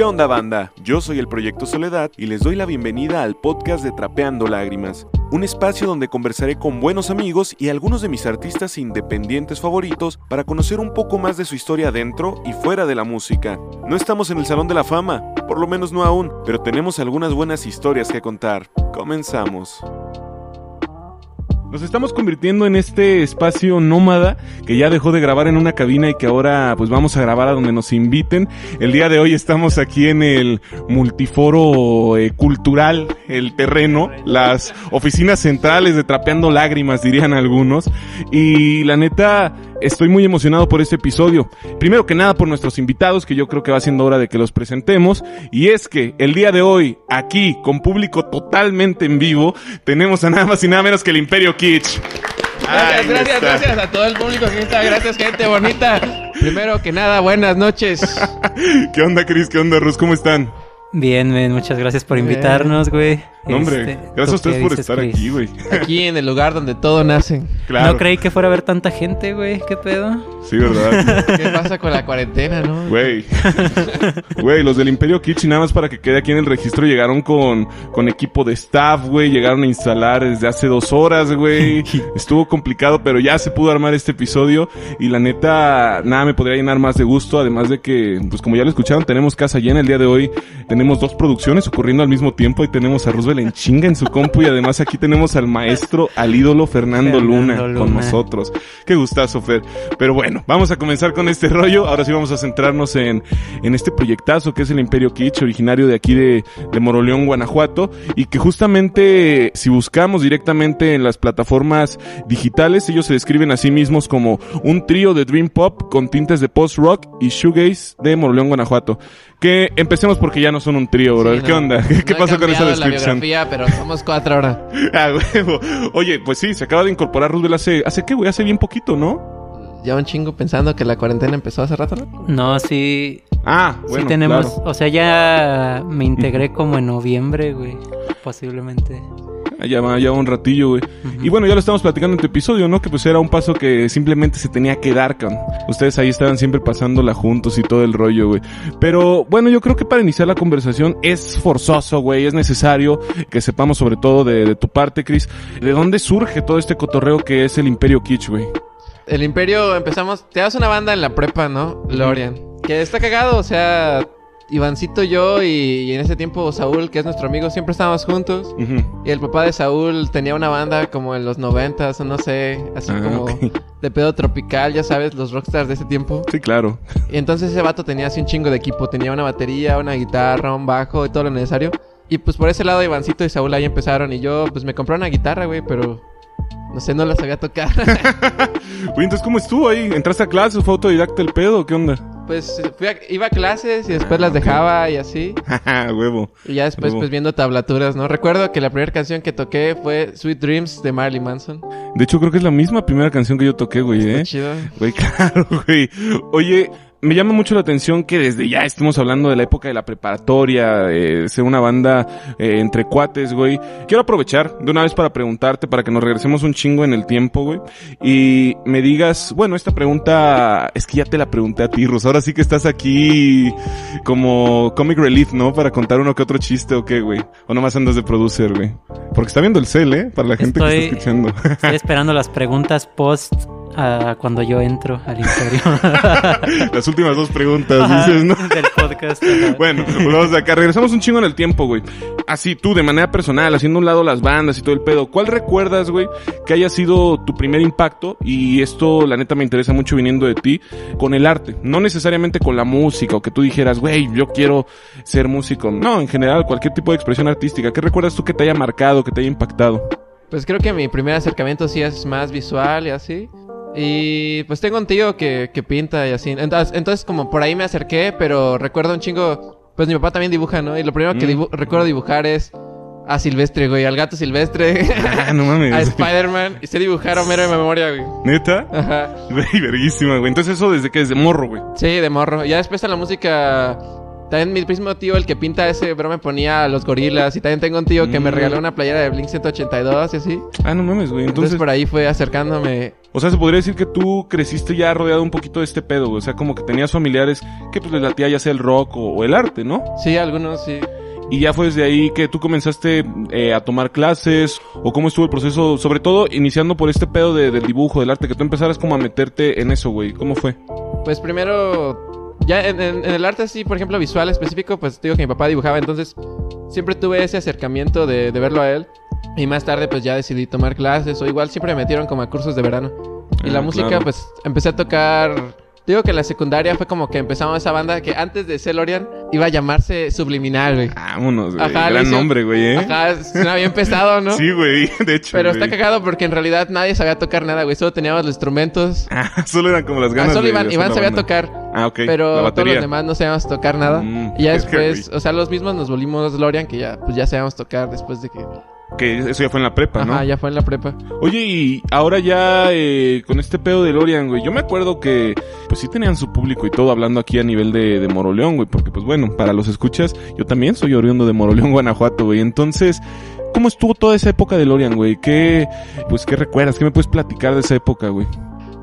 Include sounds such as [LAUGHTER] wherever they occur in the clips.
¿Qué onda banda? Yo soy el Proyecto Soledad y les doy la bienvenida al podcast de Trapeando Lágrimas, un espacio donde conversaré con buenos amigos y algunos de mis artistas independientes favoritos para conocer un poco más de su historia dentro y fuera de la música. No estamos en el Salón de la Fama, por lo menos no aún, pero tenemos algunas buenas historias que contar. Comenzamos. Nos estamos convirtiendo en este espacio nómada que ya dejó de grabar en una cabina y que ahora pues vamos a grabar a donde nos inviten. El día de hoy estamos aquí en el multiforo eh, cultural, el terreno, las oficinas centrales de Trapeando Lágrimas dirían algunos. Y la neta, estoy muy emocionado por este episodio. Primero que nada por nuestros invitados, que yo creo que va siendo hora de que los presentemos. Y es que el día de hoy, aquí, con público totalmente en vivo, tenemos a nada más y nada menos que el Imperio Kitsch. Gracias, gracias, gracias a todo el público que está. Gracias, gente bonita. Primero que nada, buenas noches. [LAUGHS] ¿Qué onda, Cris? ¿Qué onda, Rus? ¿Cómo están? Bien, men, muchas gracias por invitarnos, güey. No, hombre, Este, gracias a ¿tú ustedes por dices, estar Chris? aquí, güey. Aquí en el lugar donde todo nace. Claro. No creí que fuera a haber tanta gente, güey. ¿Qué pedo? Sí, ¿verdad? [LAUGHS] ¿Qué pasa con la cuarentena, no? Güey. Güey, los del Imperio Kitsch, y nada más para que quede aquí en el registro, llegaron con, con equipo de staff, güey. Llegaron a instalar desde hace dos horas, güey. [LAUGHS] Estuvo complicado, pero ya se pudo armar este episodio. Y la neta, nada me podría llenar más de gusto. Además de que, pues como ya lo escucharon, tenemos casa llena el día de hoy. Tenemos dos producciones ocurriendo al mismo tiempo. Y tenemos a Roosevelt en chinga en su compu. Y además aquí tenemos al maestro, al ídolo Fernando, Fernando Luna, con nosotros. Qué gustazo, Fer. Pero bueno, vamos a comenzar con este rollo. Ahora sí vamos a centrarnos en, en este proyectazo que es el Imperio Kitsch, originario de aquí de, de Moroleón, Guanajuato. Y que justamente, si buscamos directamente en las plataformas digitales, ellos se describen a sí mismos como un trío de Dream Pop con tintes de post-rock y shoegaze de Moroleón, Guanajuato. Que empecemos porque ya no son un trío, bro. Sí, ¿Qué no. onda? [LAUGHS] ¿Qué, qué No he pasa con esa la descripción? biografía, pero somos cuatro ahora. [LAUGHS] Ah, huevo. Oye, pues sí, se acaba de incorporar Roosevelt hace, ¿hace qué, güey? Hace bien poquito, ¿no? Ya un chingo pensando que la cuarentena empezó hace rato, ¿no? No, sí. Ah, bueno, sí tenemos. claro. O sea, ya me integré [LAUGHS] como en noviembre, güey. Posiblemente. Ya va, ya va un ratillo, güey. Y bueno, ya lo estamos platicando en tu episodio, ¿no? Que pues era un paso que simplemente se tenía que dar, con Ustedes ahí estaban siempre pasándola juntos y todo el rollo, güey. Pero bueno, yo creo que para iniciar la conversación es forzoso, güey. Es necesario que sepamos sobre todo de, de tu parte, Chris. ¿De dónde surge todo este cotorreo que es el Imperio Kitsch, güey? El Imperio empezamos... Te das una banda en la prepa, ¿no? Lorian. Que está cagado, o sea... Ivancito, yo y, y en ese tiempo Saúl, que es nuestro amigo, siempre estábamos juntos. Y el papá de Saúl tenía una banda como en los noventas, o no sé, así Ah, como de pedo tropical, ya sabes, los rockstars de ese tiempo. Sí, claro. Y entonces ese vato tenía así un chingo de equipo, tenía una batería, una guitarra, un bajo y todo lo necesario. Y pues por ese lado Ivancito y Saúl ahí empezaron y yo pues me compré una guitarra, güey, pero no sé, no la sabía tocar. Güey, [LAUGHS] entonces, ¿cómo estuvo ahí? ¿Entraste a clases? ¿Fue autodidacta el pedo? ¿Qué onda? Pues fui a- iba a clases y después las dejaba y así. [LAUGHS] Huevo. Y ya después Huevo. pues viendo tablaturas, ¿no? Recuerdo que la primera canción que toqué fue Sweet Dreams de Marilyn Manson. De hecho, creo que es la misma primera canción que yo toqué, güey, Está ¿eh? chido. Güey, [LAUGHS] claro, güey. Oye, me llama mucho la atención que desde ya estemos hablando de la época de la preparatoria, eh, ser una banda eh, entre cuates, güey. Quiero aprovechar de una vez para preguntarte, para que nos regresemos un chingo en el tiempo, güey. Y me digas, bueno, esta pregunta es que ya te la pregunté a ti, Rus. Ahora sí que estás aquí como comic relief, ¿no? Para contar uno que otro chiste o qué, güey. O nomás andas de producer, güey. Porque está viendo el cel, ¿eh? Para la gente que está escuchando. Estoy esperando las preguntas post a cuando yo entro al imperio. [LAUGHS] Las últimas dos preguntas, Ajá, dices, ¿no? Del podcast. ajá. Bueno, pues vamos de acá. Regresamos un chingo en el tiempo, güey. Así, tú, de manera personal, haciendo a un lado las bandas y todo el pedo. ¿Cuál recuerdas, güey, que haya sido tu primer impacto? Y esto, la neta, me interesa mucho viniendo de ti, con el arte. No necesariamente con la música o que tú dijeras, güey, yo quiero ser músico. No, en general, cualquier tipo de expresión artística. ¿Qué recuerdas tú que te haya marcado, que te haya impactado? Pues creo que mi primer acercamiento sí es más visual y así. Y pues tengo un tío que, que pinta y así. Entonces, entonces como por ahí me acerqué, pero recuerdo un chingo... Pues mi papá también dibuja, ¿no? Y lo primero que Mm. dibu- recuerdo dibujar es a Silvestre, güey. Al gato Silvestre. [LAUGHS] Ah, no mames. [LAUGHS] a Spider-Man. Y sé dibujar a Homero de memoria, güey. ¿Neta? Ajá. Güey, verguísima, güey. Entonces eso desde que desde morro, güey. Sí, de morro. Ya después a la música... También mi mismo tío, el que pinta ese, bro, me ponía a los gorilas. Y también tengo un tío que me Mm. regaló una playera de Blink 182 y así. Ah, no mames, güey. Entonces, Entonces, por ahí fue acercándome O sea, se podría decir que tú creciste ya rodeado un poquito de este pedo, güey. O sea, como que tenías familiares que pues les latía ya sea el rock o, o el arte, ¿no? Sí, algunos sí. Y ya fue desde ahí que tú comenzaste eh, a tomar clases o cómo estuvo el proceso, sobre todo iniciando por este pedo de- del dibujo, del arte, que tú empezaras como a meterte en eso, güey. ¿Cómo fue? Pues primero, ya en, en- en el arte sí, por ejemplo, visual específico, pues te digo que mi papá dibujaba, entonces siempre tuve ese acercamiento de, de verlo a él. Y más tarde pues ya decidí tomar clases o igual siempre me metieron como a cursos de verano. Y Ah, la música claro. pues empecé a tocar... Digo que en la secundaria fue como que empezamos esa banda que antes de Celorian iba a llamarse Subliminal, güey. Vámonos, güey. Ajá, Gran nombre, güey, ¿eh? Ajá, suena bien pesado, ¿no? [LAUGHS] Sí, güey, de hecho. Pero está cagado porque en realidad nadie sabía tocar nada, güey. Solo teníamos los instrumentos. [LAUGHS] Ah, solo eran como las Ah, ganas solo de Iván, Iván sabía banda. tocar. Ah, ok. la Pero todos los demás no sabíamos tocar nada. Mm, y ya que, después, o sea, los mismos nos volvimos Lorian, que ya, pues ya sabíamos tocar después de que. Que eso ya fue en la prepa, ¿no? Ajá, ya fue en la prepa. Oye, y ahora ya eh, con este pedo de Lorian, güey, yo me acuerdo que pues sí tenían su público y todo hablando aquí a nivel de, de Moroleón, güey, porque pues bueno, para los escuchas, yo también soy oriundo de Moroleón, [LAUGHS] Guanajuato, güey. Entonces, ¿cómo estuvo toda esa época de Lorian, güey? ¿Qué, pues, qué recuerdas? ¿Qué me puedes platicar de esa época, güey?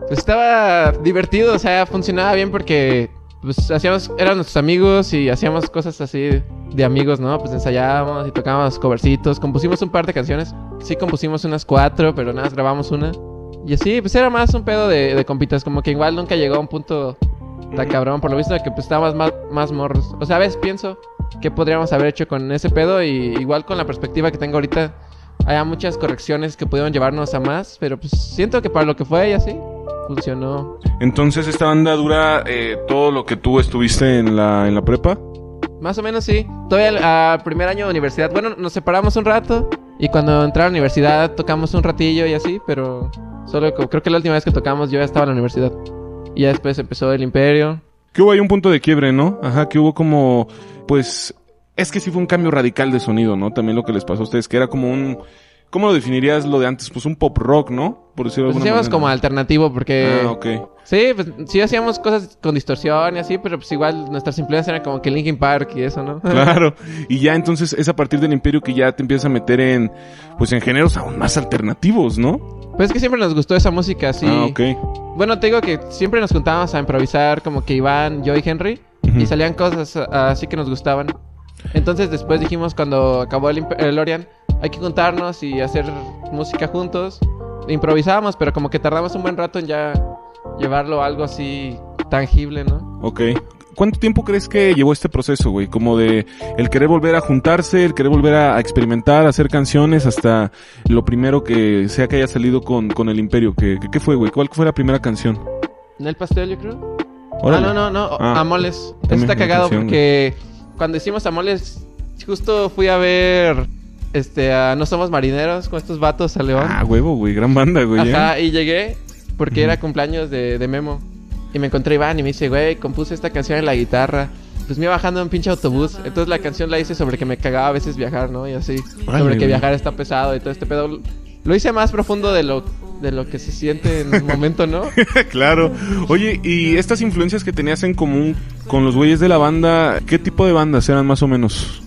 Pues estaba divertido, o sea, funcionaba bien porque, pues hacíamos, eran nuestros amigos y hacíamos cosas así de amigos, ¿no? Pues ensayábamos y tocábamos covercitos. Compusimos un par de canciones. Sí, compusimos unas cuatro, pero nada, más grabamos una. Y así, pues era más un pedo de, de compitas, como que igual nunca llegó a un punto tan cabrón, por lo visto de que pues estábamos más, más morros. O sea, a veces pienso que podríamos haber hecho con ese pedo y igual con la perspectiva que tengo ahorita, hay muchas correcciones que pudieron llevarnos a más, pero pues siento que para lo que fue y así, funcionó. Entonces, esta banda dura eh, todo lo que tú estuviste en la, en la prepa. Más o menos sí. Todavía al primer año de universidad, bueno, nos separamos un rato y cuando entré a la universidad tocamos un ratillo y así, pero solo creo que la última vez que tocamos yo ya estaba en la universidad. Y ya después empezó el Imperio. Que hubo ahí un punto de quiebre, ¿no? Ajá, que hubo como, pues, es que sí fue un cambio radical de sonido, ¿no? También lo que les pasó a ustedes, que era como un, ¿cómo lo definirías lo de antes? Pues un pop rock, ¿no? Por decirlo de Pues alguna hacíamos manera. como alternativo porque... Ah, ok. Sí, pues sí hacíamos cosas con distorsión y así, pero pues igual nuestras influencias eran como que Linkin Park y eso, ¿no? [LAUGHS] Claro. Y ya entonces es a partir del imperio que ya te empiezas a meter en, pues en géneros aún más alternativos, ¿no? Pues es que siempre nos gustó esa música así. Ah, ok. Bueno, te digo que siempre nos juntábamos a improvisar como que Iván, yo y Henry. Y salían cosas así que nos gustaban. Entonces después dijimos cuando acabó el, el Lorian, hay que juntarnos y hacer música juntos. Improvisábamos, pero como que tardamos un buen rato en ya llevarlo a algo así tangible, ¿no? Ok. ¿Cuánto tiempo crees que llevó este proceso, güey? Como de el querer volver a juntarse, el querer volver a, experimentar, a hacer canciones, hasta lo primero que sea que haya salido con, con el Imperio. ¿Qué, fue, güey? ¿Cuál fue la primera canción? ¿En el pastel, yo creo? Órale. Ah, no, no, no. Ah. Amoles. Está cagado canción, porque cuando hicimos Amoles, justo fui a ver este a No Somos Marineros con estos vatos a León. Ah, huevo, güey. Gran banda, güey. ¿eh? Ajá, y llegué porque era cumpleaños de, de Memo. Y me encontré a Iván y me dice, güey, compuse esta canción en la guitarra. Pues me iba bajando en un pinche autobús. Entonces la canción la hice sobre que me cagaba a veces viajar, ¿no? Y así. Sobre que güey. viajar está pesado y todo este pedo. Lo hice más profundo de lo, de lo que se siente en un momento, ¿no? [LAUGHS] claro. Oye, ¿y estas influencias que tenías en común con los güeyes de la banda, qué tipo de bandas eran más o menos?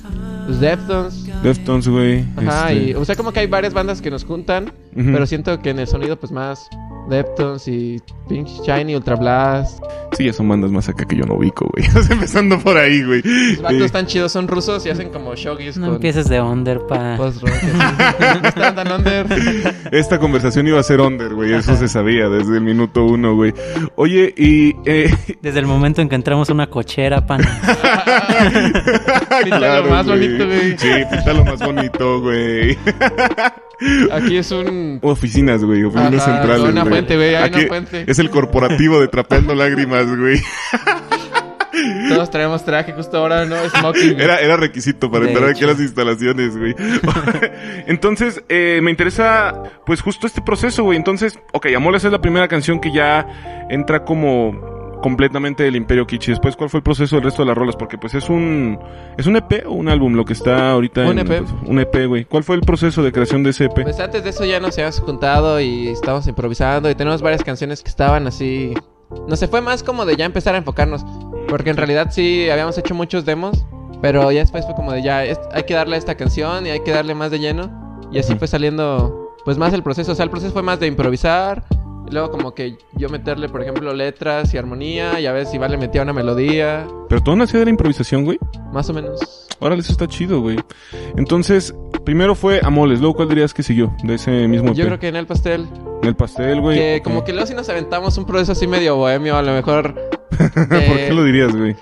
Los Deftones. Deftones, güey. Ajá, este, y o sea, como que hay varias bandas que nos juntan, pero siento que en el sonido, pues más Deftones y Pink Shiny, Ultra Blast. Sí, ya son bandas más acá que yo no ubico, güey. [LAUGHS] Empezando por ahí, güey. Los vatos Eh, están chidos, son rusos y hacen como shoggies No con empieces de under, pa. post-rock. así. No están tan under. [LAUGHS] Esta conversación iba a ser under, güey. Eso se sabía desde el minuto uno, güey. Oye, y... Eh, [LAUGHS] Desde el momento en que entramos a una cochera, pan. Píntalo más bonito, güey. Sí, píntalo más bonito, güey. Aquí es un... Oficinas, güey. Oficinas Ajá, centrales, una güey. Güey, hay una. Es el corporativo de Trapeando Lágrimas, güey. Todos traemos traje justo ahora, ¿no? Smoking. Era, era requisito para De entrar aquí a las instalaciones, güey. [LAUGHS] Entonces, eh, me interesa, pues, justo este proceso, güey. Entonces, ok, Amoles es la primera canción que ya entra como completamente del Imperio Kichi. Después, ¿cuál fue el proceso del resto de las rolas? Porque, pues, es un... ¿Es un EP o un álbum lo que está ahorita Un en- EP. pues, un EP, güey. ¿Cuál fue el proceso de creación de ese EP? Pues antes de eso ya nos habíamos juntado y estábamos improvisando y tenemos varias canciones que estaban así... No sé, fue más como de ya empezar a enfocarnos. Porque en realidad sí habíamos hecho muchos demos, pero ya después fue como de ya es- hay que darle a esta canción y hay que darle más de lleno. Y así fue saliendo pues más el proceso. O sea, el proceso fue más de improvisar, Y luego como que yo meterle, por ejemplo, letras y armonía y a veces igual le metía una melodía, Pero todo nació de la improvisación, güey. más o menos. Órale, eso está chido, güey. Entonces, primero fue Amoles, luego ¿cuál dirías que siguió de ese mismo EP? Yo creo que en el pastel, En el pastel, güey. que como que luego sí nos aventamos un proceso así medio bohemio, a lo mejor. [LAUGHS] ¿Por qué eh, lo dirías, güey?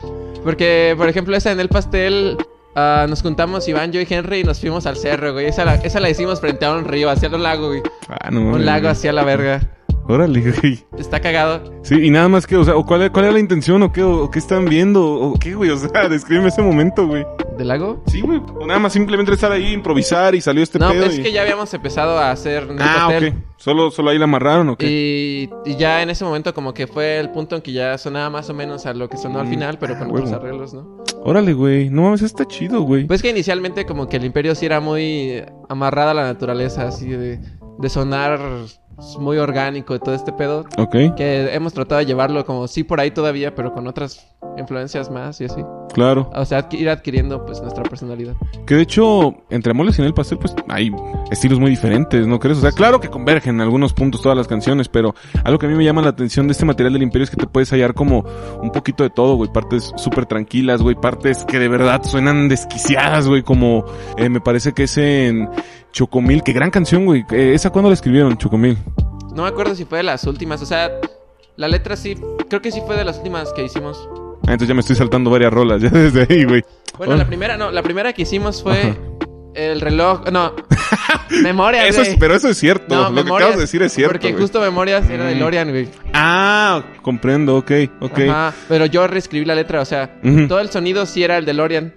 Porque, por ejemplo, esa en el pastel, ah, nos juntamos Iván, yo y Henry y nos fuimos al cerro, güey. Esa la, esa la hicimos frente a un río, hacia un lago, güey. Ah, no Un lago hacia la verga. Órale, [LAUGHS] güey. Está cagado. Sí, y nada más que, o sea, ¿o cuál, cuál era la intención o qué, o, qué están viendo o qué, güey? O sea, [LAUGHS] descríbeme ese momento, güey. ¿Del lago? Sí, güey. O nada más simplemente estar ahí, improvisar y salió este no, pedo. es y- que ya habíamos empezado a hacer Ah, pastel. ok. Solo, solo ahí la amarraron, ¿o qué? Y, y ya en ese momento como que fue el punto en que ya sonaba más o menos a lo que sonó al Mm, final, pero ah, con otros huevo. arreglos, ¿no? Órale, güey. No mames, está chido, güey. Pues que inicialmente como que el imperio sí era muy amarrado a la naturaleza, así de, de sonar muy orgánico y todo este pedo. Ok, Que hemos tratado de llevarlo como sí por ahí todavía, pero con otras influencias más y así. claro. O sea, ir adquiriendo pues nuestra personalidad. Que de hecho, entre Amoles y en el pastel, pues hay estilos muy diferentes, ¿no crees? O sea, claro que convergen en algunos puntos todas las canciones, pero algo que a mí me llama la atención de este material del Imperio es que te puedes hallar como un poquito de todo, güey. Partes súper tranquilas, güey. Partes que de verdad suenan desquiciadas, güey. Como eh, me parece que es en Chocomil. Qué gran canción, güey. Eh, ¿Esa cuándo la escribieron, Chocomil? No me acuerdo si fue de las últimas, o sea, la letra sí, creo que sí fue de las últimas que hicimos. Ah, entonces ya me estoy saltando varias rolas, [LAUGHS] ya desde ahí, güey. Bueno, Oh. la primera, no, la primera que hicimos fue Ajá. el reloj, no, [LAUGHS] Memorias, Eso es, pero eso es cierto. No, Lo que acabas de decir es cierto. Porque güey. justo Memorias era de Mm. Lorian, güey. Ah, comprendo, ok, ok. Ajá, pero yo reescribí la letra, o sea, todo el sonido sí era el de Lorian.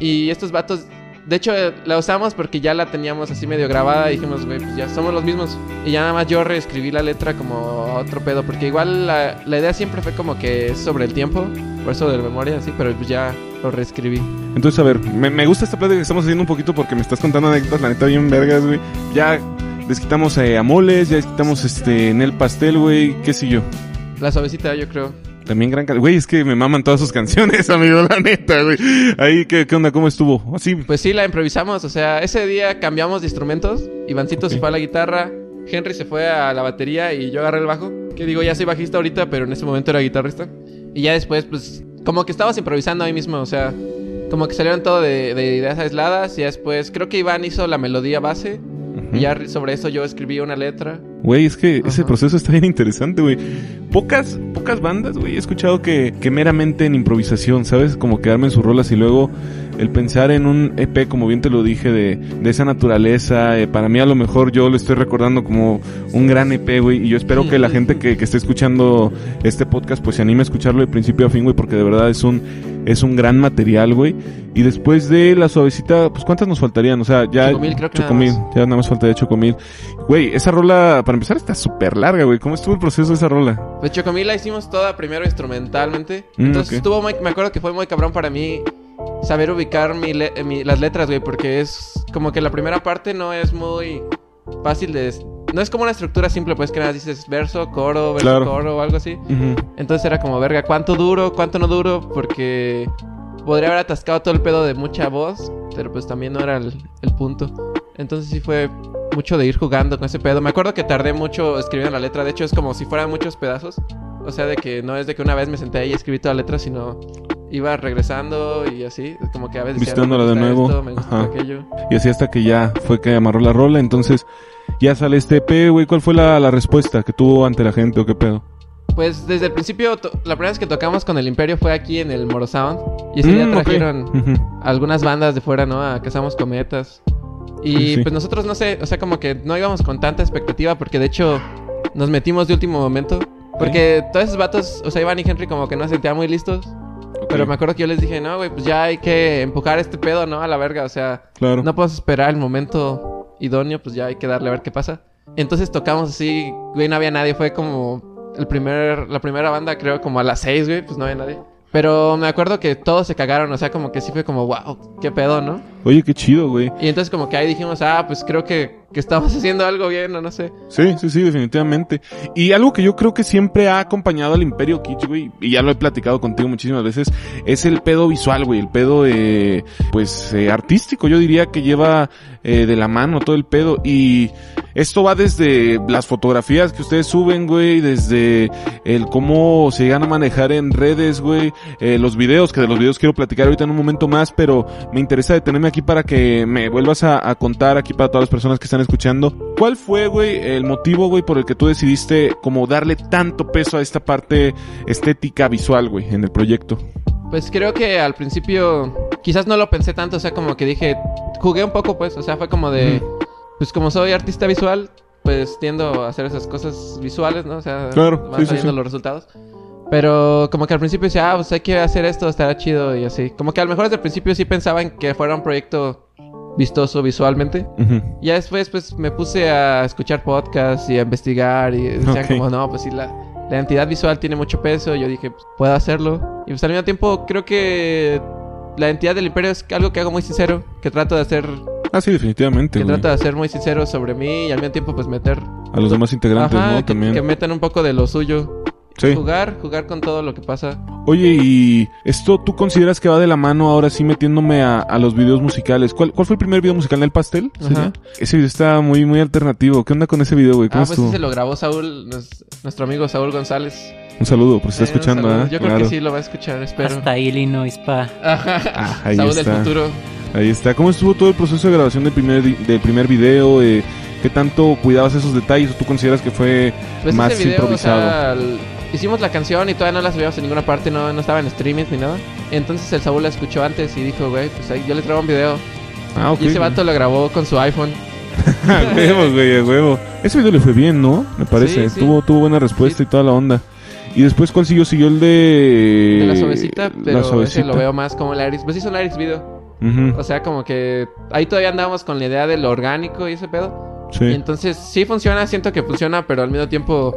Y estos vatos, de hecho, eh, la usamos porque ya la teníamos así medio grabada. Y dijimos, güey, pues ya somos los mismos. Y ya nada más yo reescribí la letra como otro pedo. Porque igual la, la idea siempre fue como que es sobre el tiempo. Por eso de memoria, así, pero pues ya lo reescribí. Entonces, a ver, me, me gusta esta plática que estamos haciendo un poquito porque me estás contando anécdotas, la neta, bien vergas, güey. Ya desquitamos eh, a moles, ya desquitamos este, en el pastel, güey. ¿Qué siguió? La suavecita, yo creo. También gran can- Güey, es que me maman todas sus canciones, [LAUGHS] amigo, la neta, güey. Ahí, ¿qué, qué onda? ¿Cómo estuvo? Así. Pues sí, la improvisamos. O sea, ese día cambiamos de instrumentos. Ivancito se Ok. fue a la guitarra. Henry se fue a la batería y yo agarré el bajo. Que digo, ya soy bajista ahorita, pero en ese momento era guitarrista. Y ya después, pues, como que estabas improvisando ahí mismo. O sea, como que salieron todo de, de ideas aisladas. Y ya después, creo que Iván hizo la melodía base. Y ya sobre eso yo escribí una letra. Güey, es que ese proceso está bien interesante, güey. Pocas, pocas bandas, güey, he escuchado que, que meramente en improvisación, ¿sabes? Como quedarme en sus rolas y luego el pensar en un EP, como bien te lo dije, de, de esa naturaleza. eh, para mí a lo mejor yo lo estoy recordando como un gran EP, güey. Y yo espero que la gente que, que esté escuchando este podcast, pues se anime a escucharlo de principio a fin, güey, porque de verdad es un, es un gran material, güey. Y después de la suavecita, pues ¿cuántas nos faltarían? O sea, ya... Chocomil, creo que Chocomil, ya nada más faltaría Chocomil. Güey, esa rola, para empezar, está súper larga, güey. ¿Cómo estuvo el proceso de esa rola? Pues Chocomil la hicimos toda primero instrumentalmente. Mm, Entonces estuvo muy, me acuerdo que fue muy cabrón para mí saber ubicar mi le- eh, mi- las letras, güey, porque es como que la primera parte no es muy fácil de... No es como una estructura simple, pues que nada dices verso, coro, verso, Claro. coro o algo así. Entonces era como, verga, ¿cuánto duro, cuánto no duro? Porque podría haber atascado todo el pedo de mucha voz, pero pues también no era el, el punto. Entonces sí fue mucho de ir jugando con ese pedo. Me acuerdo que tardé mucho escribiendo la letra, de hecho es como si fueran muchos pedazos. O sea, de que no es de que una vez me senté ahí y escribí toda la letra, sino iba regresando y así. Como que a veces... Visitándola "No, de nuevo". esto, me gusta aquello. Y así hasta que ya fue que amarró la rola. Entonces, ya sale este EP, güey. ¿Cuál fue la, la respuesta que tuvo ante la gente o qué pedo? Pues desde el principio, la primera vez que tocamos con el Imperio fue aquí en el Moro Sound. Y ese día Mm, ok. trajeron... Ujú. algunas bandas de fuera, ¿no? A Cazamos Cometas. Y Sí, pues nosotros, no sé, o sea, como que no íbamos con tanta expectativa porque de hecho nos metimos de último momento. Porque todos esos vatos, o sea, Iván y Henry como que no se sentían muy listos. Pero me acuerdo que yo les dije, no, güey, pues ya hay que empujar este pedo, ¿no? A la verga, o sea, Claro. no podemos esperar el momento idóneo, pues ya hay que darle a ver qué pasa. Entonces tocamos así, güey, no había nadie, fue como el primer, la primera banda, creo, como a las seis, güey, pues no había nadie. Pero me acuerdo que todos se cagaron, o sea, como que sí fue como, wow, qué pedo, ¿no? Oye, qué chido, güey. Y entonces como que ahí dijimos, ah, pues creo que, que estamos [LAUGHS] haciendo algo bien, o no sé. Sí, sí, sí, definitivamente. Y algo que yo creo que siempre ha acompañado al Imperio Kitsch, güey, y ya lo he platicado contigo muchísimas veces, es el pedo visual, güey, el pedo, eh, pues, eh, artístico, yo diría que lleva eh, de la mano todo el pedo. Y esto va desde las fotografías que ustedes suben, güey, desde el cómo se llegan a manejar en redes, güey, eh, los videos, que de los videos quiero platicar ahorita en un momento más, pero me interesa detenerme aquí para que me vuelvas a, a contar aquí para todas las personas que están escuchando. ¿Cuál fue, güey, el motivo, güey, por el que tú decidiste como darle tanto peso a esta parte estética visual, güey, en el proyecto? Pues creo que al principio quizás no lo pensé tanto, o sea, como que dije, jugué un poco, pues, o sea, fue como de, pues como soy artista visual, pues tiendo a hacer esas cosas visuales, ¿no? O sea, Claro, van sí, sí, sí. los resultados. Pero como que al principio decía, ah, pues hay que hacer esto, estará chido y así. Como que a lo mejor desde el principio sí pensaba en que fuera un proyecto vistoso visualmente. Ujú. Ya después, pues, me puse a escuchar podcasts y a investigar y decían como, no, pues sí, la, la entidad visual tiene mucho peso. Yo dije, pues, puedo hacerlo. Y pues al mismo tiempo creo que la entidad del imperio es algo que hago muy sincero, que trato de hacer, Ah, sí, definitivamente, que güey. trato de hacer muy sincero sobre mí y al mismo tiempo pues meter... A los demás integrantes, Ajá, ¿no? que, También. que metan un poco de lo suyo. Sí. Jugar, jugar con todo lo que pasa. Oye, y esto tú consideras que va de la mano ahora sí metiéndome a, a los videos musicales. ¿Cuál, ¿Cuál fue el primer video musical del pastel? Ajá. Ese video está muy, muy alternativo. ¿Qué onda con ese video, güey? Ah, ¿Cómo pues estuvo? ese lo grabó Saúl, nos- nuestro amigo Saúl González. Un saludo, por si está Eh, escuchando. ¿eh? Yo creo Claro. que sí lo va a escuchar, espero. Hasta Illinois, pa. Ah, ahí Saúl del está. futuro. Ahí está. ¿Cómo estuvo todo el proceso de grabación del primer, del primer video? Eh, ¿Qué tanto cuidabas esos detalles o tú consideras que fue Pues más ese video, improvisado? o sea, el- hicimos la canción y todavía no la subíamos en ninguna parte, no, no estaba en streaming ni nada. Entonces el Saúl la escuchó antes y dijo, güey, pues ahí yo le traigo un video. Ah, ok. Y ese vato lo grabó con su iPhone. [LAUGHS] Huevo, güey, huevo. Ese video le fue bien, ¿no? Me parece. Sí, sí. Tuvo, tuvo buena respuesta Sí. y toda la onda. Y después, ¿cuál siguió? Siguió el de... De la suavecita, pero la ese suavecita. lo veo más como el Iris. Pues hizo un Iris video. Ujú, O sea, como que ahí todavía andamos con la idea de lo orgánico y ese pedo. Y Sí. entonces sí funciona, siento que funciona, pero al mismo tiempo,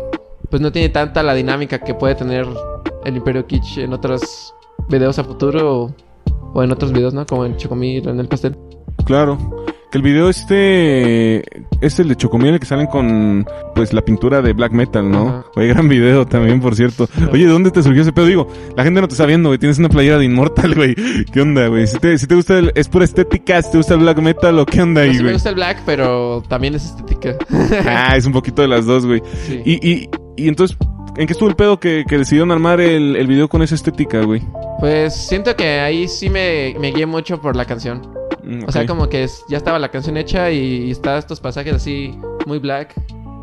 pues no tiene tanta la dinámica que puede tener el Imperio Kitsch en otros videos a futuro o, o en otros videos, ¿no? Como en Chocomil, en el pastel. Claro. Que el video este es el de Chocomil el que salen con pues la pintura de black metal, ¿no? Ajá. Oye, gran video también, por cierto. Oye, ¿de dónde te surgió ese pedo? Digo, la gente no te está viendo, güey. Tienes una playera de Immortal, [LAUGHS] güey. ¿Qué onda, güey? Si te, si te gusta el, es pura estética, si te gusta el black metal o qué onda No ahí, sí me gusta el black, pero también es estética. Ah, es un poquito de las dos, güey. Sí. Y, y, y entonces, ¿en qué estuvo el pedo que, que decidieron armar el, el video con esa estética, güey? Pues siento que ahí sí me, me guié mucho por la canción. Mm, O sea, como que es- ya estaba la canción hecha y está estos pasajes así muy black.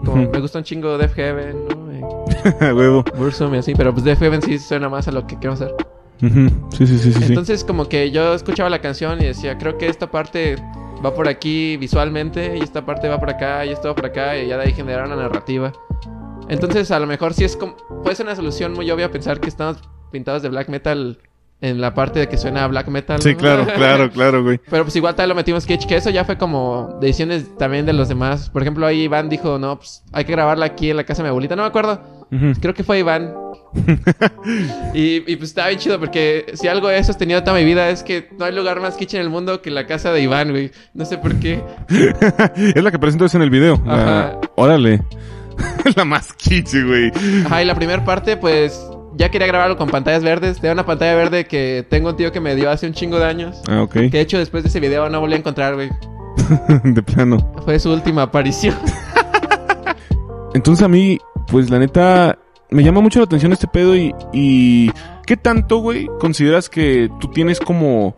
Como me gusta un chingo Def Heaven, ¿no? Y [LAUGHS] A huevo. Burzum y así, pero pues Def Heaven sí suena más a lo que quiero hacer. Ujú. Sí, sí, sí, sí. sí. Entonces como que yo escuchaba la canción y decía, creo que esta parte va por aquí visualmente y esta parte va por acá y esto va por acá y ya de ahí generar una narrativa. Entonces a lo mejor sí es como... Puede ser una solución muy obvia pensar que estamos pintados de black metal en la parte de que suena a black metal. Sí, claro, [LAUGHS] claro, claro, güey. Pero pues igual tal lo metimos Kitsch, que eso ya fue como decisiones también de los demás. Por ejemplo, ahí Iván dijo, no, pues hay que grabarla aquí en la casa de mi abuelita. No me acuerdo. Creo que fue Iván. [LAUGHS] y, y, pues estaba bien chido porque si algo he sostenido toda mi vida es que no hay lugar más kitsch en el mundo que la casa de Iván, güey. No sé por qué. [LAUGHS] es la que presentas en el video. Ajá. Órale. [LAUGHS] la más kitsch, güey. Ajá, y la primera parte, pues ya quería grabarlo con pantallas verdes. Tengo una pantalla verde que tengo un tío que me dio hace un chingo de años. Ah, ok. Que de hecho después de ese video no volví a encontrar, güey. [LAUGHS] de plano. Fue su última aparición. [LAUGHS] Entonces a mí, pues la neta, me llama mucho la atención este pedo y, y ¿qué tanto, güey, consideras que tú tienes como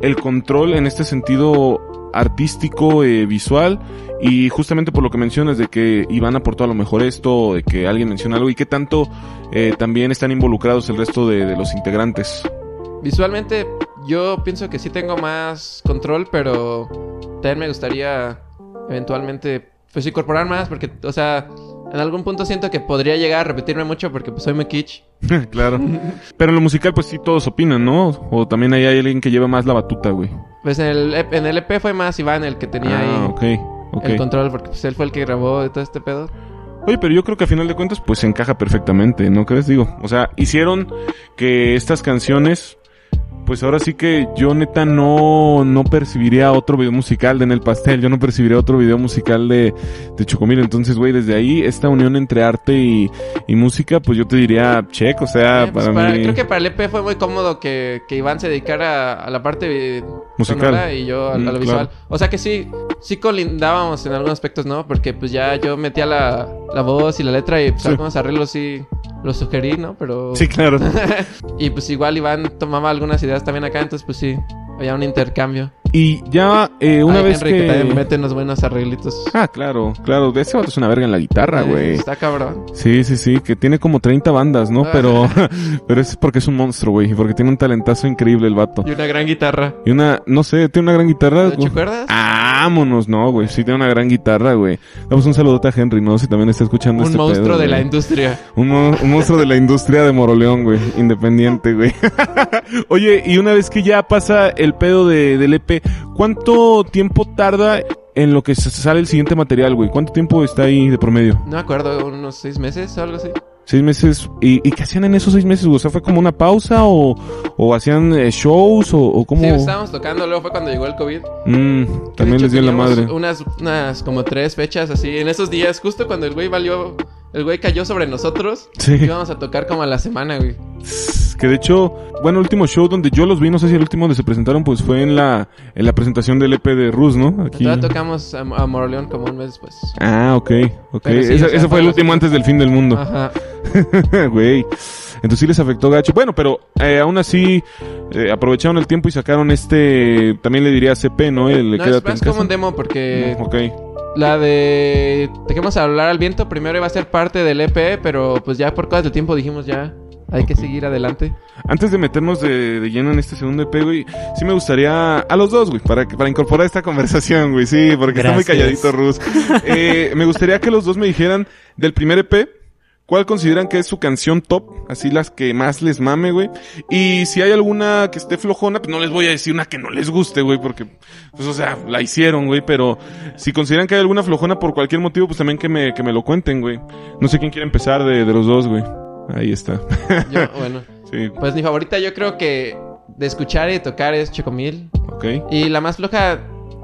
el control en este sentido artístico, eh, visual? Y justamente por lo que mencionas de que Iván aportó a lo mejor esto, de que alguien menciona algo y qué tanto eh, también están involucrados el resto de, de los integrantes. Visualmente, yo pienso que sí tengo más control, pero también me gustaría eventualmente pues incorporar más, porque, o sea, en algún punto siento que podría llegar a repetirme mucho porque pues soy muy kitsch. [LAUGHS] claro. Pero en lo musical, pues sí todos opinan, ¿no? O también ahí hay alguien que lleva más la batuta, güey. Pues en el, EP en el EP fue más Iván el que tenía ah, ahí ok. El control, porque pues él fue el que grabó todo este pedo. Oye, pero yo creo que a final de cuentas, pues se encaja perfectamente, ¿no crees? Digo, o sea, hicieron que estas canciones pues ahora sí que yo neta no, no percibiría otro video musical de En el Pastel, yo no percibiría otro video musical de, de Chocomil. Entonces, güey, desde ahí, esta unión entre arte y, y música, pues yo te diría check, o sea, Eh, pues para, para- mí... Creo que para el EP fue muy cómodo que, que Iván se dedicara a la parte Musical. y yo a, a Mm, lo claro. visual. O sea que sí, sí colindábamos en algunos aspectos, ¿no? Porque pues ya yo metía la, la voz y la letra y pues Sí. algunos arreglos sí los sugerí, ¿no? Pero... Sí, claro. [LAUGHS] y pues igual Iván tomaba algunas ideas también acá, entonces pues sí, había un intercambio. Y ya eh, una Ay, vez Henry, que... también mete unos buenos arreglitos. Ah, claro, claro. De ese vato es una verga en la guitarra, güey. Está cabrón. Sí, sí, sí, que tiene como 30 bandas, ¿no? Ah. Pero, [LAUGHS] pero es porque es un monstruo, güey. y Porque tiene un talentazo increíble el vato. Y una gran guitarra. Y una, no sé, tiene una gran guitarra. ¿Te acuerdas? Vámonos, no, güey. Sí, tiene una gran guitarra, güey. Damos un saludote a Henry, ¿no? Si también está escuchando un este monstruo pedo, de la industria. Un, mo- un monstruo de la industria de Moroleón, güey. Independiente, güey. [LAUGHS] Oye, y una vez que ya pasa el pedo de, del EP, ¿cuánto tiempo tarda en lo que sale el siguiente material, güey? ¿Cuánto tiempo está ahí de promedio? No me acuerdo, unos seis meses o algo así. Seis meses. ¿Y, y qué hacían en esos seis meses, güey? O sea, ¿fue como una pausa o, o hacían eh, shows o, o cómo? Sí, estábamos tocando, luego fue cuando llegó el COVID. Mm, también hecho les dio la madre. Unas, unas como tres fechas así. En esos días, justo cuando el güey valió. El güey cayó sobre nosotros. [LAUGHS] Sí. Íbamos a tocar como a la semana, güey. Que de hecho, bueno, el último show donde yo los vi, no sé si el último donde se presentaron, pues fue en la, en la presentación del EP de Rus, ¿no? Aquí. Todavía tocamos a, a Moroleón como un mes después. Ah, ok, ok. Sí, ese, o sea, ese fue el último antes del fin del mundo. Ajá. [LAUGHS] Güey. Entonces sí les afectó gacho. Bueno, pero eh, aún así eh, aprovecharon el tiempo y sacaron este, también le diría CP, ¿no? El No, es más como un demo porque Ok. La de Dejemos hablar al viento primero iba a ser parte del EP, pero pues ya por cosas del tiempo dijimos ya hay que seguir adelante. Antes de meternos de, de lleno en este segundo EP, güey, sí me gustaría a los dos, güey, para, que- para incorporar esta conversación, güey, sí, porque está muy calladito Rus. Eh, me gustaría que los dos me dijeran del primer EP, ¿cuál consideran que es su canción top? Así las que más les mame, güey. Y si hay alguna que esté flojona, pues no les voy a decir una que no les guste, güey, porque, pues, o sea, la hicieron, güey, pero si consideran que hay alguna flojona por cualquier motivo, pues también que me, que me lo cuenten, güey. No sé quién quiere empezar de, de los dos, güey. Ahí está. [LAUGHS] Yo, bueno, sí, pues mi favorita yo creo que de escuchar y tocar es Chocomil. ok. Y la más floja,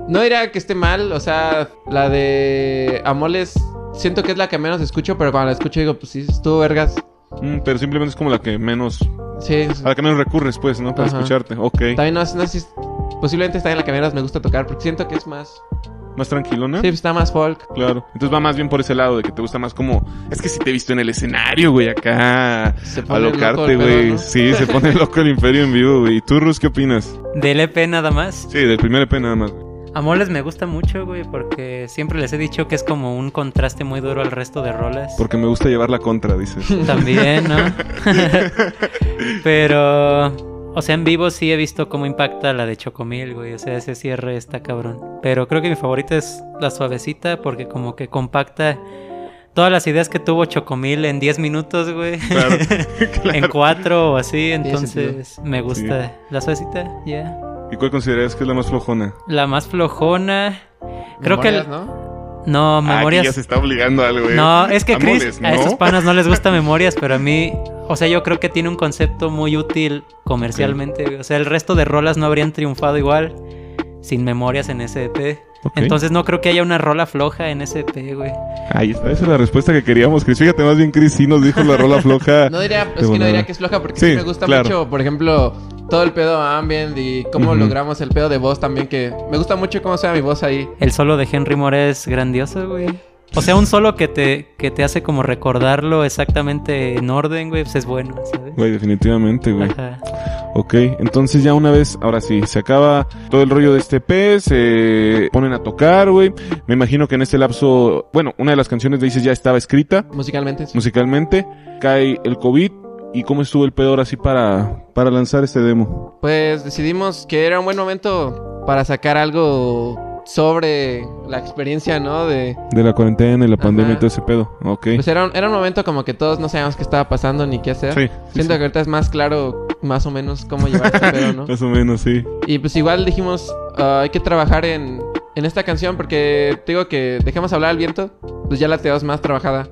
no diría que esté mal, o sea, la de Amoles, siento que es la que menos escucho, pero cuando la escucho digo, pues sí, estuvo vergas. Mm, pero simplemente es como la que menos, Sí, a la que menos recurres, pues, ¿no? Para Ajá. escucharte. Ok. también no, no sé si, posiblemente está en la que menos me gusta tocar, porque siento que es más, Más tranquilona. sí, está más folk. Claro. Entonces va más bien por ese lado de que te gusta más como... Es que si te he visto en el escenario, güey, acá... Se pone loco Alocarte, güey. ¿no? Sí, se pone loco el imperio en vivo, güey. ¿Y tú, Rus, qué opinas? Del EP nada más. Sí, del primer EP nada más. Güey. A Moles me gusta mucho, güey, porque siempre les he dicho que es como un contraste muy duro al resto de rolas. Porque me gusta llevar la contra, dices. [LAUGHS] También, ¿no? [LAUGHS] Pero, o sea, en vivo sí he visto cómo impacta la de Chocomil, güey. O sea, ese cierre está cabrón. Pero creo que mi favorita es la suavecita porque como que compacta todas las ideas que tuvo Chocomil en 10 minutos, güey. Claro. [LAUGHS] en 4 o así. Entonces, me gusta la suavecita, ya. ¿Y cuál consideras que es la más flojona? La más flojona. Creo que... Memorias, el- ¿no? No, Ah, aquí memorias... ya se está obligando algo, güey. No, es que Chris, Amoles, a esos panas no les gusta memorias, pero a mí, o sea, yo creo que tiene un concepto muy útil comercialmente. O sea, el resto de rolas no habrían triunfado igual sin memorias en ese EP. Entonces no creo que haya una rola floja en ese EP, güey. Ahí está, esa es la respuesta que queríamos, Chris. Fíjate, más bien Chris sí nos dijo la rola [LAUGHS] floja. No diría, es que no diría que es floja porque Sí, sí, me gusta claro. mucho, por ejemplo, todo el pedo ambient y cómo logramos el pedo de voz también, que me gusta mucho cómo sea mi voz ahí. El solo de Henry Moore es grandioso, güey. O sea, un solo que te, que te hace como recordarlo exactamente en orden, güey, pues es bueno, ¿sabes? Güey, definitivamente, güey. Ajá. Ok, entonces ya una vez, ahora sí, se acaba todo el rollo de este EP, se ponen a tocar, güey. Me imagino que en este lapso, bueno, una de las canciones de dices ya estaba escrita Musicalmente. sí. musicalmente, cae el COVID. ¿Y cómo estuvo el pedo ahora sí para, para lanzar este demo? Pues decidimos que era un buen momento para sacar algo sobre la experiencia, ¿no? De... De la cuarentena y la pandemia y todo ese pedo. Ok. Pues era un, era un momento como que todos no sabíamos qué estaba pasando ni qué hacer. Sí, Siento sí. que ahorita es más claro más o menos cómo llevar este pedo, ¿no? [LAUGHS] Más o menos, sí. Y pues igual dijimos, ah, hay que trabajar en, en esta canción porque te digo que dejemos hablar al viento, pues ya la tenemos más trabajada.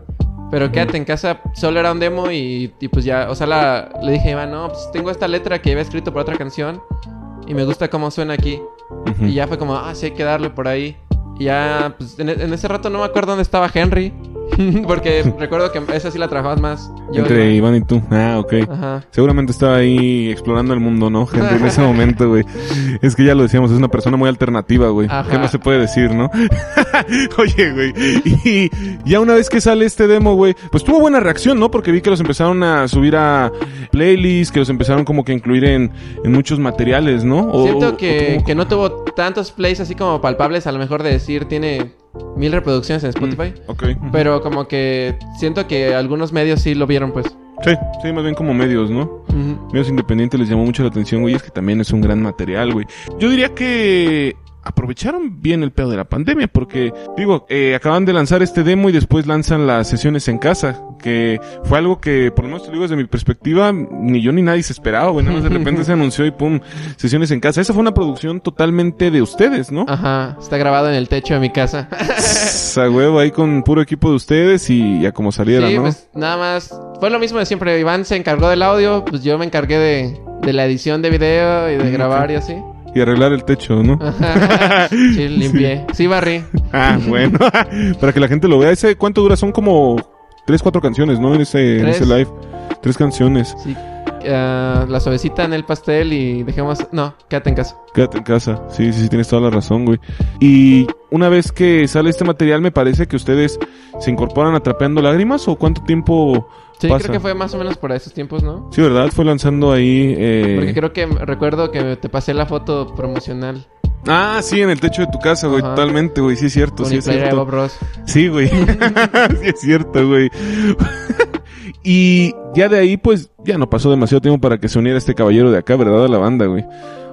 Pero quédate en casa, solo era un demo y, y pues ya, o sea, la- le dije a Iván, no, pues tengo esta letra que había escrito para otra canción y me gusta cómo suena aquí. Y ya fue como, ah, sí, hay que darle por ahí. Y ya, pues en, en ese rato no me acuerdo dónde estaba Henry. [LAUGHS] Porque recuerdo que esa sí la trabajabas más. Yo, Entre Iván. Y tú. Ah, ok. Ajá. Seguramente estaba ahí explorando el mundo, ¿no? Henry, en ese [LAUGHS] momento, güey. Es que ya lo decíamos, es una persona muy alternativa, güey. ¿Qué más se puede decir, no? [LAUGHS] Oye, güey. Y ya una vez que sale este demo, güey, pues tuvo buena reacción, ¿no? Porque vi que los empezaron a subir a playlists, que los empezaron como que a incluir en, en muchos materiales, ¿no? O- Siento o- que, o- que no tuvo tantos plays así como palpables, a lo mejor de decir tiene mil reproducciones en Spotify. Ok. Pero como que siento que algunos medios sí lo vieron, pues. Sí, sí, más bien como medios, ¿no? Medios independientes les llamó mucho la atención, güey. Es que también es un gran material, güey. Yo diría que aprovecharon bien el pedo de la pandemia, porque, digo, eh, acaban de lanzar este demo y después lanzan las sesiones en casa, que fue algo que, por lo menos te digo desde mi perspectiva, ni yo ni nadie se esperaba, güey. Nada más de repente [LAUGHS] se anunció y pum, sesiones en casa. Esa fue una producción totalmente de ustedes, ¿no? Ajá, está grabado en el techo de mi casa. [LAUGHS] A huevo ahí con puro equipo de ustedes y ya como saliera, sí, ¿no? pues nada más. Fue lo mismo de siempre. Iván se encargó del audio, pues yo me encargué de, de la edición de video y de Mm, grabar y así. Y arreglar el techo, ¿no? Ajá. [LAUGHS] sí, limpié. Sí, barrí. Ah, bueno. Para que la gente lo vea. ¿Ese cuánto dura? Son como tres, cuatro canciones, ¿no? En ese, en ese live. Tres canciones. Sí. Ah, la suavecita en el pastel y dejemos. No, quédate en casa. Quédate en casa. Sí, sí, sí, tienes toda la razón, güey. Y una vez que sale este material, me parece que ustedes se incorporan a Trapeando Lágrimas o cuánto tiempo Sí, pasa? creo que fue más o menos por esos tiempos, ¿no? Sí, ¿verdad? Fue lanzando ahí. eh, Porque creo que recuerdo que te pasé la foto promocional Ah, sí, en el techo de tu casa, güey. Ajá. Totalmente, güey. Sí, es cierto, con sí, es de cierto. Bob Ross. Sí, güey. [LAUGHS] sí, es cierto, güey. y ya de ahí, pues, ya no pasó demasiado tiempo para que se uniera este caballero de acá, ¿verdad? A la banda, güey.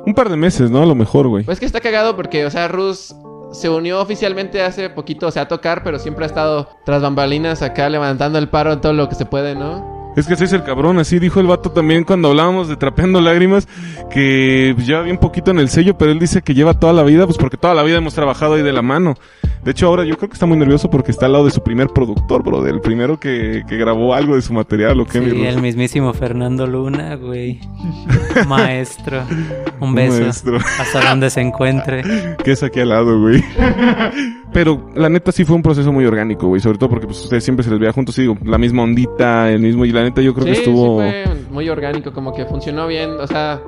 Un par de meses, ¿no? A lo mejor, güey. Pues que está cagado porque, o sea, Rus se unió oficialmente hace poquito, o sea, a tocar, pero siempre ha estado tras bambalinas acá levantando el paro en todo lo que se puede, ¿no? Es que así es el cabrón, así dijo el vato también cuando hablábamos de Trapeando Lágrimas, que pues, lleva bien poquito en el sello, pero él dice que lleva toda la vida, pues porque toda la vida hemos trabajado ahí de la mano. De hecho, ahora yo creo que está muy nervioso porque está al lado de su primer productor, bro, del primero que, que grabó algo de su material, ¿o qué, Sí, el mismísimo Fernando Luna, güey. [LAUGHS] Maestro. Un Un beso. maestro. Hasta donde se encuentre. que es aquí al lado, güey. [LAUGHS] Pero la neta sí fue un proceso muy orgánico, güey. Sobre todo porque pues ustedes siempre se les veía juntos y digo, la misma ondita, el mismo. Y la neta yo creo sí, que estuvo. sí fue muy orgánico, como que funcionó bien, o sea...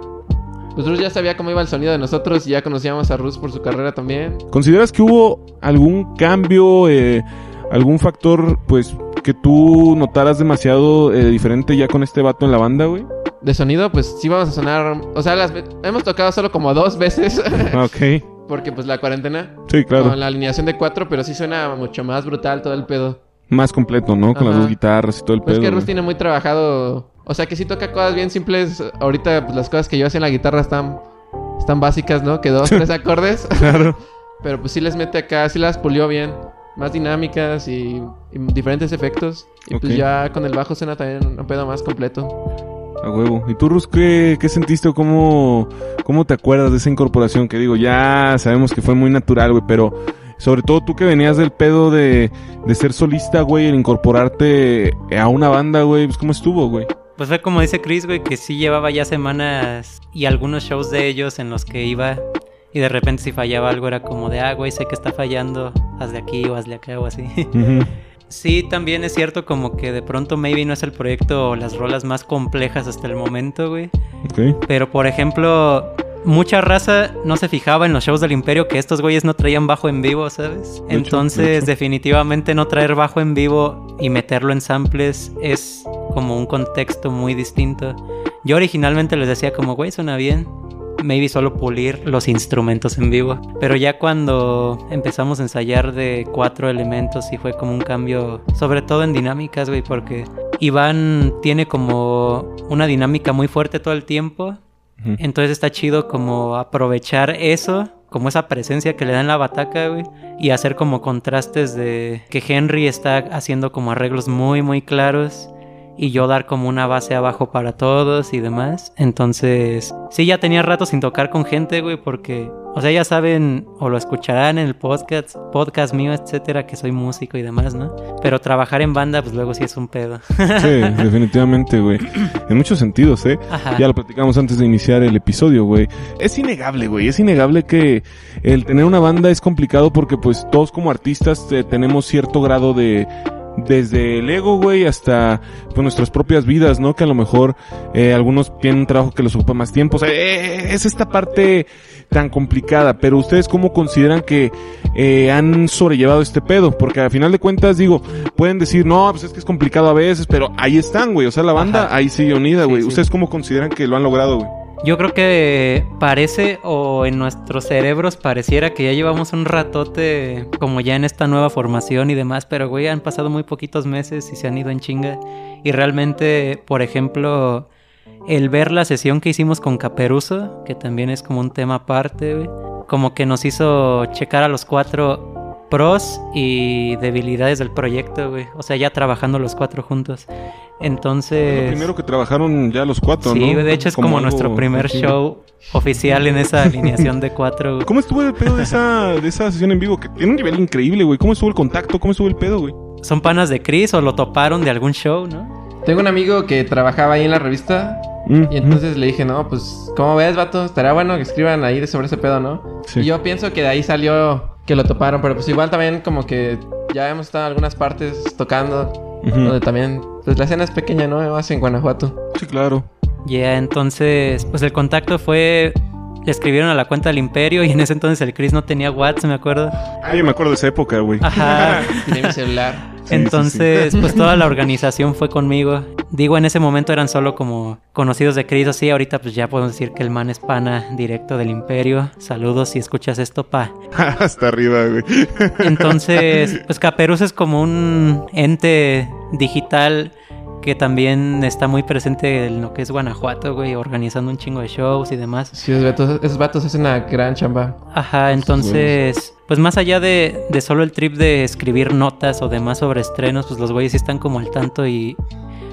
Pues Rus ya sabía cómo iba el sonido de nosotros y ya conocíamos a Rus por su carrera también. ¿Consideras que hubo algún cambio, eh, algún factor, pues, que tú notaras demasiado eh, diferente ya con este vato en la banda, güey? De sonido, pues sí vamos a sonar... O sea, las hemos tocado solo como dos veces Ah, Ok. [LAUGHS] porque pues la cuarentena... Sí, claro. Con la alineación de cuatro, pero sí suena mucho más brutal todo el pedo. Más completo, ¿no? Con las dos guitarras y todo el Pues pedo. es que Rus güey. tiene muy trabajado. O sea que sí toca cosas bien simples. Ahorita, pues las cosas que yo hacía en la guitarra están, están básicas, ¿no? Que dos, [LAUGHS] tres acordes. [LAUGHS] Claro. Pero pues sí les mete acá, sí las pulió bien. Más dinámicas y, y diferentes efectos. Y pues ya con el bajo suena también un pedo más completo. A huevo. ¿Y tú, Rus, qué, qué sentiste o cómo, cómo te acuerdas de esa incorporación? Que digo, ya sabemos que fue muy natural, güey, pero sobre todo tú que venías del pedo de, de ser solista, güey, el incorporarte a una banda, güey, pues cómo estuvo, güey. Pues fue como dice Chris, güey, que sí llevaba ya semanas y algunos shows de ellos en los que iba y de repente si fallaba algo era como de, ah, güey, sé que está fallando, haz de aquí o haz de acá o así. Ujú. [LAUGHS] Sí, también es cierto como que de pronto maybe no es el proyecto o las rolas más complejas hasta el momento, güey. Pero por ejemplo, mucha raza no se fijaba en los shows del Imperio que estos güeyes no traían bajo en vivo, ¿sabes? Entonces, de hecho. definitivamente no traer bajo en vivo y meterlo en samples es como un contexto muy distinto. Yo originalmente les decía como, güey, suena bien. Maybe solo pulir los instrumentos en vivo. Pero ya cuando empezamos a ensayar de cuatro elementos, sí fue como un cambio, sobre todo en dinámicas, güey, porque Iván tiene como una dinámica muy fuerte todo el tiempo. Entonces está chido como aprovechar eso, como esa presencia que le da en la bataca, güey, y hacer como contrastes de que Henry está haciendo como arreglos muy, muy claros y yo dar como una base abajo para todos y demás. Entonces, sí, ya tenía rato sin tocar con gente, güey, porque, o sea, ya saben o lo escucharán en el podcast, podcast mío, etcétera, que soy músico y demás, ¿no? Pero trabajar en banda, pues luego sí es un pedo. Sí, definitivamente, güey. En muchos sentidos, ¿eh? Ajá. Ya lo platicamos antes de iniciar el episodio, güey. Es innegable, güey. Es innegable que el tener una banda es complicado porque, pues, todos como artistas eh, tenemos cierto grado de desde el ego, güey, hasta pues, nuestras propias vidas, ¿no? Que a lo mejor eh, algunos tienen un trabajo que les ocupa más tiempo. O sea, eh, es esta parte tan complicada. Pero ustedes cómo consideran que eh, han sobrellevado este pedo? Porque al final de cuentas, digo, pueden decir, no, pues es que es complicado a veces, pero ahí están, güey. O sea, la banda Ajá. ahí sigue unida, Sí, güey. sí. ¿Ustedes cómo consideran que lo han logrado, güey? Yo creo que parece o en nuestros cerebros pareciera que ya llevamos un ratote como ya en esta nueva formación y demás, pero güey, han pasado muy poquitos meses y se han ido en chinga. Y realmente, por ejemplo, el ver la sesión que hicimos con Caperuso, que también es como un tema aparte, como que nos hizo checar a los cuatro pros y debilidades del proyecto, güey. O sea, ya trabajando los cuatro juntos. Entonces... Lo primero que trabajaron ya los cuatro, Sí, ¿no? de hecho es como, algo nuestro primer así. show oficial en esa [LAUGHS] alineación de cuatro. güey. ¿Cómo estuvo el pedo de esa, de esa sesión en vivo? Que tiene un nivel increíble, güey. ¿Cómo estuvo el contacto? ¿Cómo estuvo el pedo, güey? ¿Son panas de Chris o lo toparon de algún show, no? Tengo un amigo que trabajaba ahí en la revista Mm, y entonces le dije, no, pues, ¿cómo ves, vato? Estaría bueno que escriban ahí de sobre ese pedo, ¿no? Sí. Y yo pienso que de ahí salió que lo toparon, pero pues igual también como que ya hemos estado en algunas partes tocando, donde también, pues la escena es pequeña, ¿no? Más en Guanajuato. Sí, claro. Ya, entonces, pues el contacto fue... Le escribieron a la cuenta del Imperio y en ese entonces el Chris no tenía WhatsApp, me acuerdo. Ah, yo me acuerdo de esa época, güey. Ajá. [LAUGHS] Tiene mi celular. Sí, Entonces, pues toda la [LAUGHS] organización fue conmigo. Digo, en ese momento eran solo como conocidos de Chris, así ahorita pues ya podemos decir que el man es pana directo del Imperio. Saludos si escuchas esto, pa. [LAUGHS] Hasta arriba, güey. Entonces, pues Caperuz es como un ente digital que también está muy presente en lo que es Guanajuato, güey, organizando un chingo de shows y demás. Sí, esos vatos, esos vatos hacen una gran chamba. Ajá, entonces, pues más allá de, de solo el trip de escribir notas o demás sobre estrenos, pues los güeyes sí están como al tanto y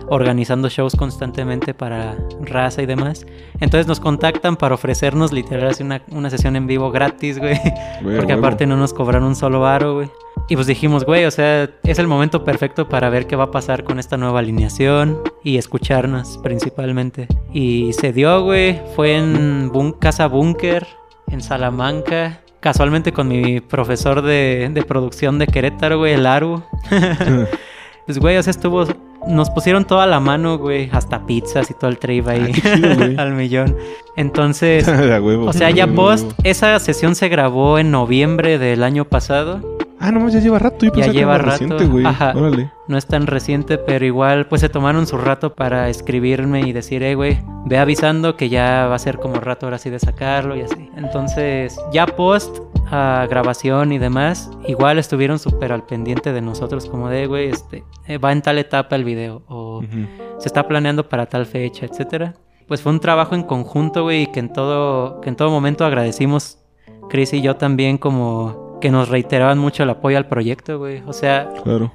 organizando shows constantemente para raza y demás. Entonces nos contactan para ofrecernos literal así una, una sesión en vivo gratis, güey. Güey, Porque aparte no nos cobraron un solo varo, güey. Y pues dijimos, güey, o sea, es el momento perfecto para ver qué va a pasar con esta nueva alineación y escucharnos principalmente. Y se dio, güey, fue en Bun- Casa Búnker, en Salamanca. Casualmente con mi profesor de, de producción de Querétaro, güey, el Aru. [LAUGHS] Pues, güey, o sea, estuvo... Nos pusieron toda la mano, güey, hasta pizzas y todo el trip ahí. Ah, chido, [LAUGHS] al millón. Entonces... [LAUGHS] Huevo. O sea, ya post, esa sesión se grabó en noviembre del año pasado. Ah, no, ya lleva rato. Yo Ya lleva rato. reciente, güey. Ajá. Órale. No es tan reciente, pero igual, pues se tomaron su rato para escribirme y decir, eh, güey, ve avisando que ya va a ser como rato ahora sí de sacarlo y así. Entonces, ya post a grabación y demás, igual estuvieron súper al pendiente de nosotros, como de, güey, este, eh, va en tal etapa el video, o se está planeando para tal fecha, etcétera. Pues fue un trabajo en conjunto, güey, y que en todo, que en todo momento agradecimos Chris y yo también como que nos reiteraban mucho el apoyo al proyecto, güey. O sea, Claro.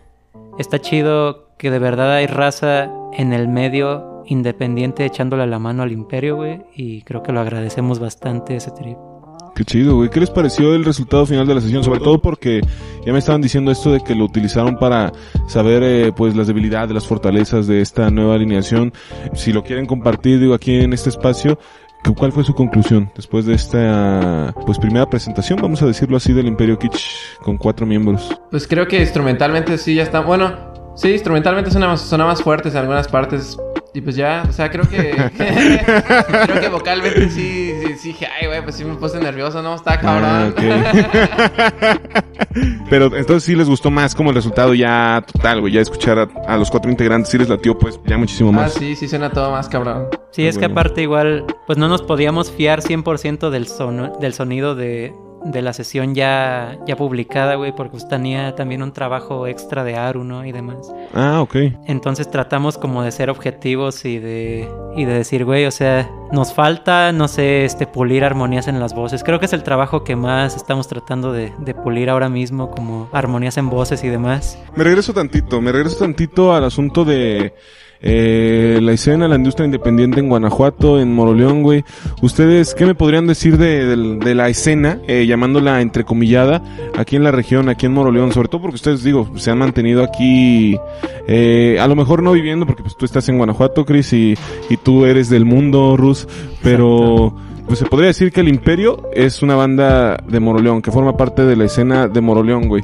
está chido que de verdad hay raza en el medio independiente echándole la mano al imperio, güey, y creo que lo agradecemos bastante ese trip. Qué chido, güey. ¿Qué les pareció el resultado final de la sesión? Sobre todo porque ya me estaban diciendo esto de que lo utilizaron para saber, eh, pues, las debilidades, las fortalezas de esta nueva alineación. Si lo quieren compartir, digo, aquí en este espacio, ¿cu- ¿cuál fue su conclusión después de esta, pues, primera presentación, vamos a decirlo así, del Imperio Kitsch con cuatro miembros? Pues creo que instrumentalmente sí ya está. Bueno, sí, instrumentalmente suena más, suena más fuertes en algunas partes. Y pues ya, o sea, creo que. [LAUGHS] creo que vocalmente sí, sí, sí, dije, ay, güey, pues sí me puse nervioso, ¿no? Está cabrón. Ah. [LAUGHS] Pero entonces sí les gustó más como el resultado ya total, güey. Ya escuchar a, a los cuatro integrantes sí les latió, pues, ya muchísimo ah, más. sí, sí suena todo más cabrón. Sí, es que aparte igual, pues no nos podíamos fiar 100% del, sono- del sonido de, de la sesión ya, ya publicada, güey, porque pues tenía también un trabajo extra de Aru, ¿no? Y demás. Ah, ok. Entonces tratamos como de ser objetivos y de, y de decir, güey, o sea, nos falta, no sé, este, pulir armonías en las voces. Creo que es el trabajo que más estamos tratando de, de pulir ahora mismo, como armonías en voces y demás. Me regreso tantito, me regreso tantito al asunto de eh, la escena, la industria independiente en Guanajuato, en Moroleón, güey. ¿Ustedes qué me podrían decir de, de- de la escena, eh, llamándola entrecomillada, aquí en la región, aquí en Moroleón? Sobre todo porque ustedes, digo, se han mantenido aquí, eh, a lo mejor no viviendo, porque pues tú estás en Guanajuato, Chris, y, y tú eres del mundo, Rus, pero... Pues se podría decir que el Imperio es una banda de Moroleón, que forma parte de la escena de Moroleón, güey.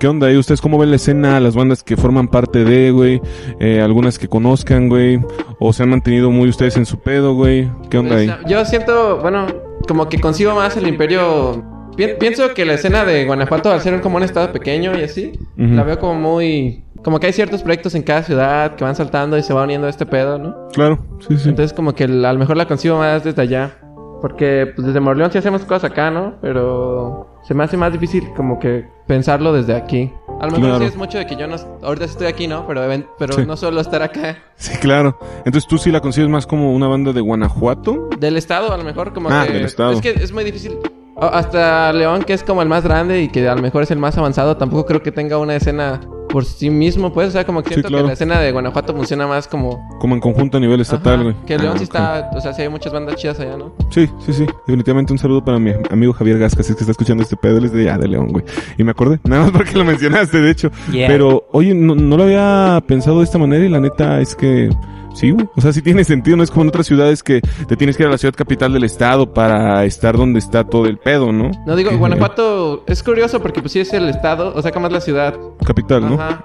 ¿Qué onda ahí? ¿Ustedes cómo ven la escena? Las bandas que forman parte de, güey. Eh, algunas que conozcan, güey. O se han mantenido muy ustedes en su pedo, güey. ¿Qué onda ahí? Pues, Yo siento, bueno, como que concibo más el imperio. Pi- pienso que la escena de Guanajuato, al ser como un estado pequeño y así, la veo como muy. Como que hay ciertos proyectos en cada ciudad que van saltando y se va uniendo a este pedo, ¿no? Claro, sí, sí. Entonces, como que a lo mejor la concibo más desde allá. Porque pues, desde Morleón sí hacemos cosas acá, ¿no? Pero se me hace más difícil como que pensarlo desde aquí. A lo mejor Claro. sí es mucho de que yo no... Ahorita estoy aquí, ¿no? Pero, pero Sí. no solo estar acá. Sí, claro. Entonces tú sí la concibes más como una banda de Guanajuato. Del estado, a lo mejor, como Ah, que... del estado. Es que es muy difícil. O- Hasta León, que es como el más grande y que a lo mejor es el más avanzado, tampoco creo que tenga una escena por sí mismo, pues. O sea, como que Sí, siento claro. que la escena de Guanajuato funciona más como... Como en conjunto a nivel estatal, güey. Que León Ah, sí está... O sea, sí hay muchas bandas chidas allá, ¿no? Sí, sí, sí. Definitivamente un saludo para mi amigo Javier Gasca, si es que está escuchando este pedo, él es de, ah, de León, güey. Y me acordé, [LAUGHS] nada más porque lo mencionaste, de hecho. Yeah. Pero, oye, no, no lo había pensado de esta manera y la neta es que sí, güey. O sea, sí tiene sentido, no es como en otras ciudades que te tienes que ir a la ciudad capital del estado para estar donde está todo el pedo, ¿no? No digo, Que- Guanajuato es curioso porque pues sí es el estado, o sea, como es la ciudad, Capital, ¿no? Ajá.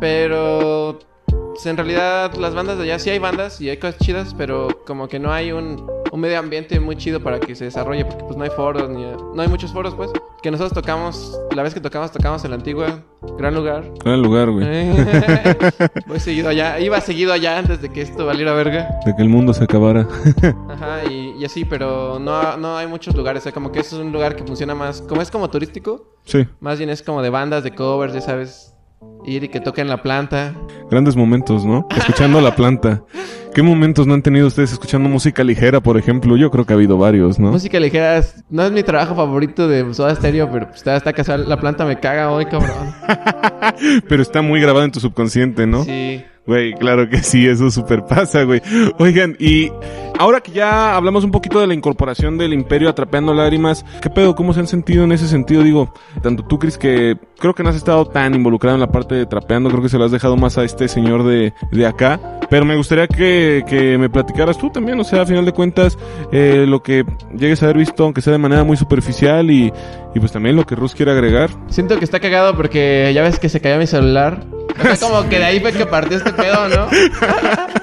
Pero pues, en realidad las bandas de allá sí hay bandas y hay cosas chidas, pero como que no hay un, un medio ambiente muy chido para que se desarrolle porque pues no hay foros ni no hay muchos foros pues. Que nosotros tocamos, la vez que tocamos tocamos en la antigua, gran lugar. Gran lugar, güey. [LAUGHS] Voy seguido allá, iba seguido allá antes de que esto valiera verga. De que el mundo se acabara. [LAUGHS] Ajá, y, y así, pero no, no hay muchos lugares, o sea, como que eso es un lugar que funciona más, como es como turístico, sí. Más bien es como de bandas, de covers, ya sabes. Ir y que toquen la planta. Grandes momentos, ¿no? Escuchando la planta. ¿Qué momentos no han tenido ustedes escuchando música ligera, por ejemplo? Yo creo que ha habido varios, ¿no? Música ligera es- no es mi trabajo favorito de Soda Stereo, pero pues está, está casual. La planta me caga hoy, cabrón. [LAUGHS] Pero está muy grabado en tu subconsciente, ¿no? Sí. Güey, claro que sí, eso super pasa, güey. Oigan, y ahora que ya hablamos un poquito de la incorporación del Imperio atrapeando lágrimas, ¿qué pedo? ¿Cómo se han sentido en ese sentido? Digo, tanto tú, Chris, que creo que no has estado tan involucrado en la parte de trapeando, creo que se lo has dejado más a este señor de, de acá. Pero me gustaría que, que me platicaras tú también, o sea, a final de cuentas, eh, lo que llegues a haber visto, aunque sea de manera muy superficial, y, y pues también lo que Rus quiere agregar. Siento que está cagado porque ya ves que se cayó mi celular. O sea, [LAUGHS] como que de ahí fue que partió este pedo, ¿no? [LAUGHS]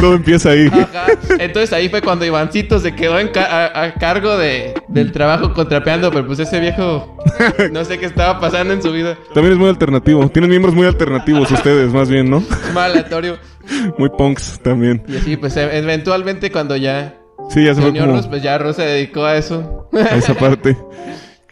Todo empieza ahí. Ajá. Entonces ahí fue cuando Ivancito se quedó en ca- a, a cargo de, del trabajo contrapeando, pero pues ese viejo no sé qué estaba pasando en su vida. También es muy alternativo. Tienen miembros muy alternativos ustedes, más bien, ¿no? Aleatorio. Muy punks también. Y así, pues e- eventualmente cuando ya Sí, ya se fue como Rus, pues ya Rus se dedicó a eso. a esa parte.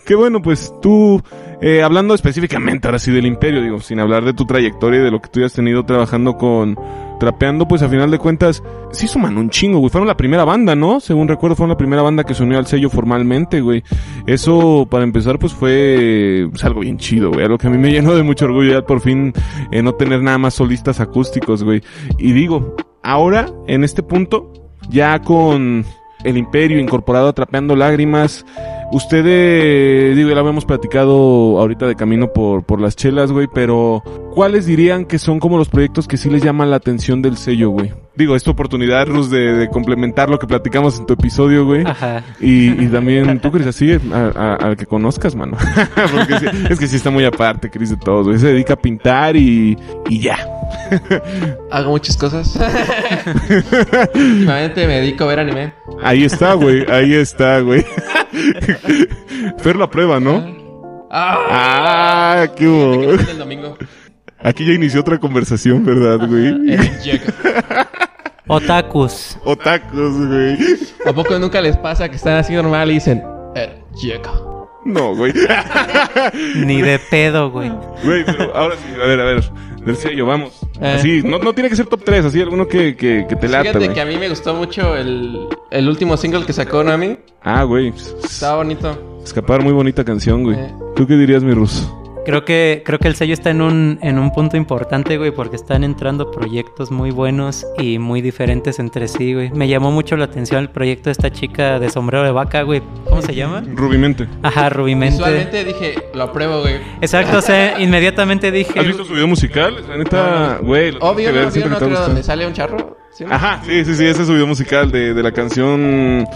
Qué bueno, pues tú, eh, hablando específicamente ahora sí del Imperio, digo, sin hablar de tu trayectoria y de lo que tú has tenido trabajando con Trapeando, pues a final de cuentas, sí suman un chingo, güey. Fueron la primera banda, ¿no? Según recuerdo, fueron la primera banda que se unió al sello formalmente, güey. Eso, para empezar, pues fue pues, algo bien chido, güey. Algo que a mí me llenó de mucho orgullo ya por fin eh, no tener nada más solistas acústicos, güey. Y digo, ahora, en este punto, ya con el Imperio incorporado a Trapeando Lágrimas, Ustedes, digo, ya lo habíamos platicado ahorita de camino por, por las chelas, güey, pero ¿cuáles dirían que son como los proyectos que sí les llaman la atención del sello, güey? Digo, esta oportunidad, Rus, de, de complementar lo que platicamos en tu episodio, güey. Ajá. Y, y también tú, Cris, así, al que conozcas, mano. [LAUGHS] Porque sí- es que sí está muy aparte, Cris, de todos, güey. Se dedica a pintar y, y ya. [LAUGHS] Hago muchas cosas. [LAUGHS] Últimamente me dedico a ver anime. Ahí está, güey, ahí está, güey. [LAUGHS] Fer la prueba, ¿no? ¡Ah! Ah, qué hubo. El domingo. Aquí ya inició otra conversación, ¿verdad, güey? Otakus. Otakus, güey. ¿A poco nunca les pasa que están así normal y dicen, eh, Llega. No, güey. Ni de pedo, güey. Güey, pero ahora sí, a ver, a ver. Del sello, vamos. Eh. Así, no, no tiene que ser top 3, así alguno que, que, que te lata, Fíjate güey. que a mí me gustó mucho el, el último single que sacó Nami. Ah, güey. Estaba bonito. Escapar, muy bonita canción, güey. Eh. ¿Tú qué dirías, mi ruso? Creo que, creo que el sello está en un, en un punto importante, güey, porque están entrando proyectos muy buenos y muy diferentes entre sí, güey. Me llamó mucho la atención el proyecto de esta chica de sombrero de vaca, güey. ¿Cómo se llama? Rubimente. Ajá, Rubimente. Visualmente dije, lo apruebo, güey. Exacto, o sea, inmediatamente dije... ¿Has visto su video musical? La neta, güey. Obvio, ¿no? siento ¿Vieron que te otro gusta. donde sale un charro? Ajá, sí, sí, sí, ese es su video musical de, de la canción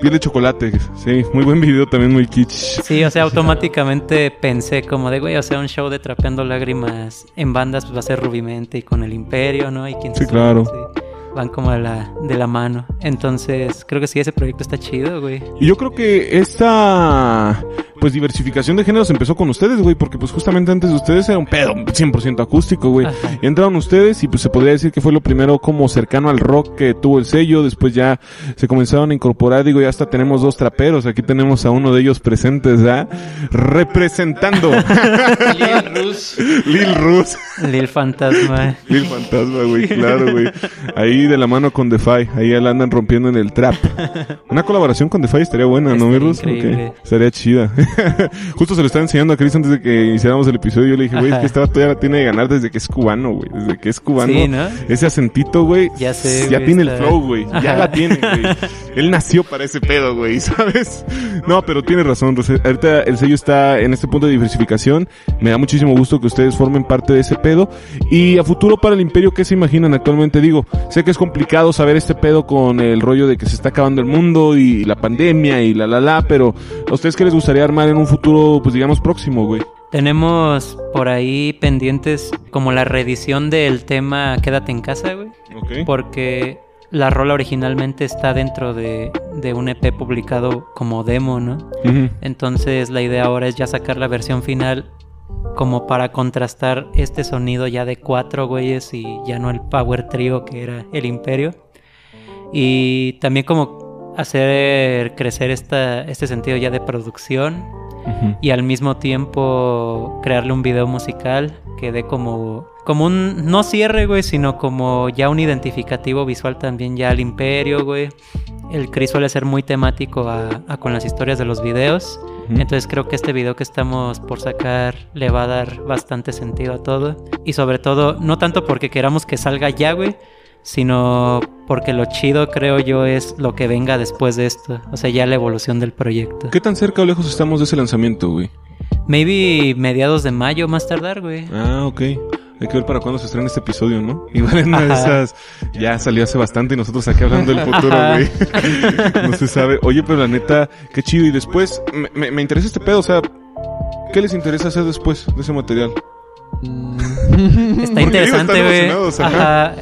Piel de Chocolate. Sí, muy buen video, también muy kitsch. Sí, o sea, automáticamente pensé como de, güey, o sea, un show de Trapeando Lágrimas en bandas pues va a ser Rubimente y con el Imperio, ¿no? Y quién Sí, sabe, claro. sí, van como de la, de la mano. Entonces, creo que sí, ese proyecto está chido, güey. Y yo creo que esta pues diversificación de géneros empezó con ustedes, güey, porque pues justamente antes de ustedes era un pedo 100% acústico, güey. Ajá. Y entraron ustedes y pues se podría decir que fue lo primero como cercano al rock que tuvo el sello, después ya se comenzaron a incorporar, digo, ya hasta tenemos dos traperos, aquí tenemos a uno de ellos presentes, ¿ya? Representando Lil [LAUGHS] Rus. Lil Rus. Lil Fantasma. Lil Fantasma, güey, claro, güey. Ahí de la mano con Defy, ahí ya la andan rompiendo en el trap. [LAUGHS] Una colaboración con Defy estaría buena, ¿no, mi Estaría Rus? increíble. Ok, Estaría chida. [LAUGHS] Justo se lo estaba enseñando a Chris antes de que iniciáramos el episodio. Yo le dije, güey, es que esta ya la tiene de ganar desde que es cubano, güey. Desde que es cubano. Sí, ¿no? Ese acentito, güey. Ya sé, Ya tiene el flow, güey. Ya la tiene, güey. [LAUGHS] Él nació para ese pedo, güey, ¿sabes? No, pero tiene razón. Ahorita el sello está en este punto de diversificación. Me da muchísimo gusto que ustedes formen parte de ese pedo. Y a futuro para el imperio, ¿qué se imaginan actualmente? Digo, sé que es complicado saber este pedo con el rollo de que se está acabando el mundo y la pandemia y la la la, pero ¿a ustedes qué les gustaría armar en un futuro, pues digamos, próximo, güey? Tenemos por ahí pendientes como la reedición del tema Quédate en casa, güey. Ok. Porque la rola originalmente está dentro de, de un EP publicado como demo, ¿no? Entonces la idea ahora es ya sacar la versión final como para contrastar este sonido ya de cuatro güeyes y ya no el power trio que era el imperio. Y también como hacer crecer esta, este sentido ya de producción y al mismo tiempo crearle un video musical que dé como como un no cierre, güey, sino como ya un identificativo visual también ya al imperio, güey. El Chris suele ser muy temático a, a con las historias de los videos. Entonces creo que este video que estamos por sacar le va a dar bastante sentido a todo. Y sobre todo, no tanto porque queramos que salga ya, güey, sino porque lo chido creo yo es lo que venga después de esto. O sea, ya la evolución del proyecto. ¿Qué tan cerca o lejos estamos de ese lanzamiento, güey? Maybe mediados de mayo más tardar, güey. Ah, ok. Hay que ver para cuándo se estrena este episodio, ¿no? [LAUGHS] Igual en una de esas ya salió hace bastante y nosotros aquí hablando del futuro, güey. no se sabe. Oye, pero la neta, qué chido. Y después, me, me, me interesa este pedo, o sea, ¿qué les interesa hacer después de ese material? Mm. [LAUGHS] Está [LAUGHS] interesante, güey.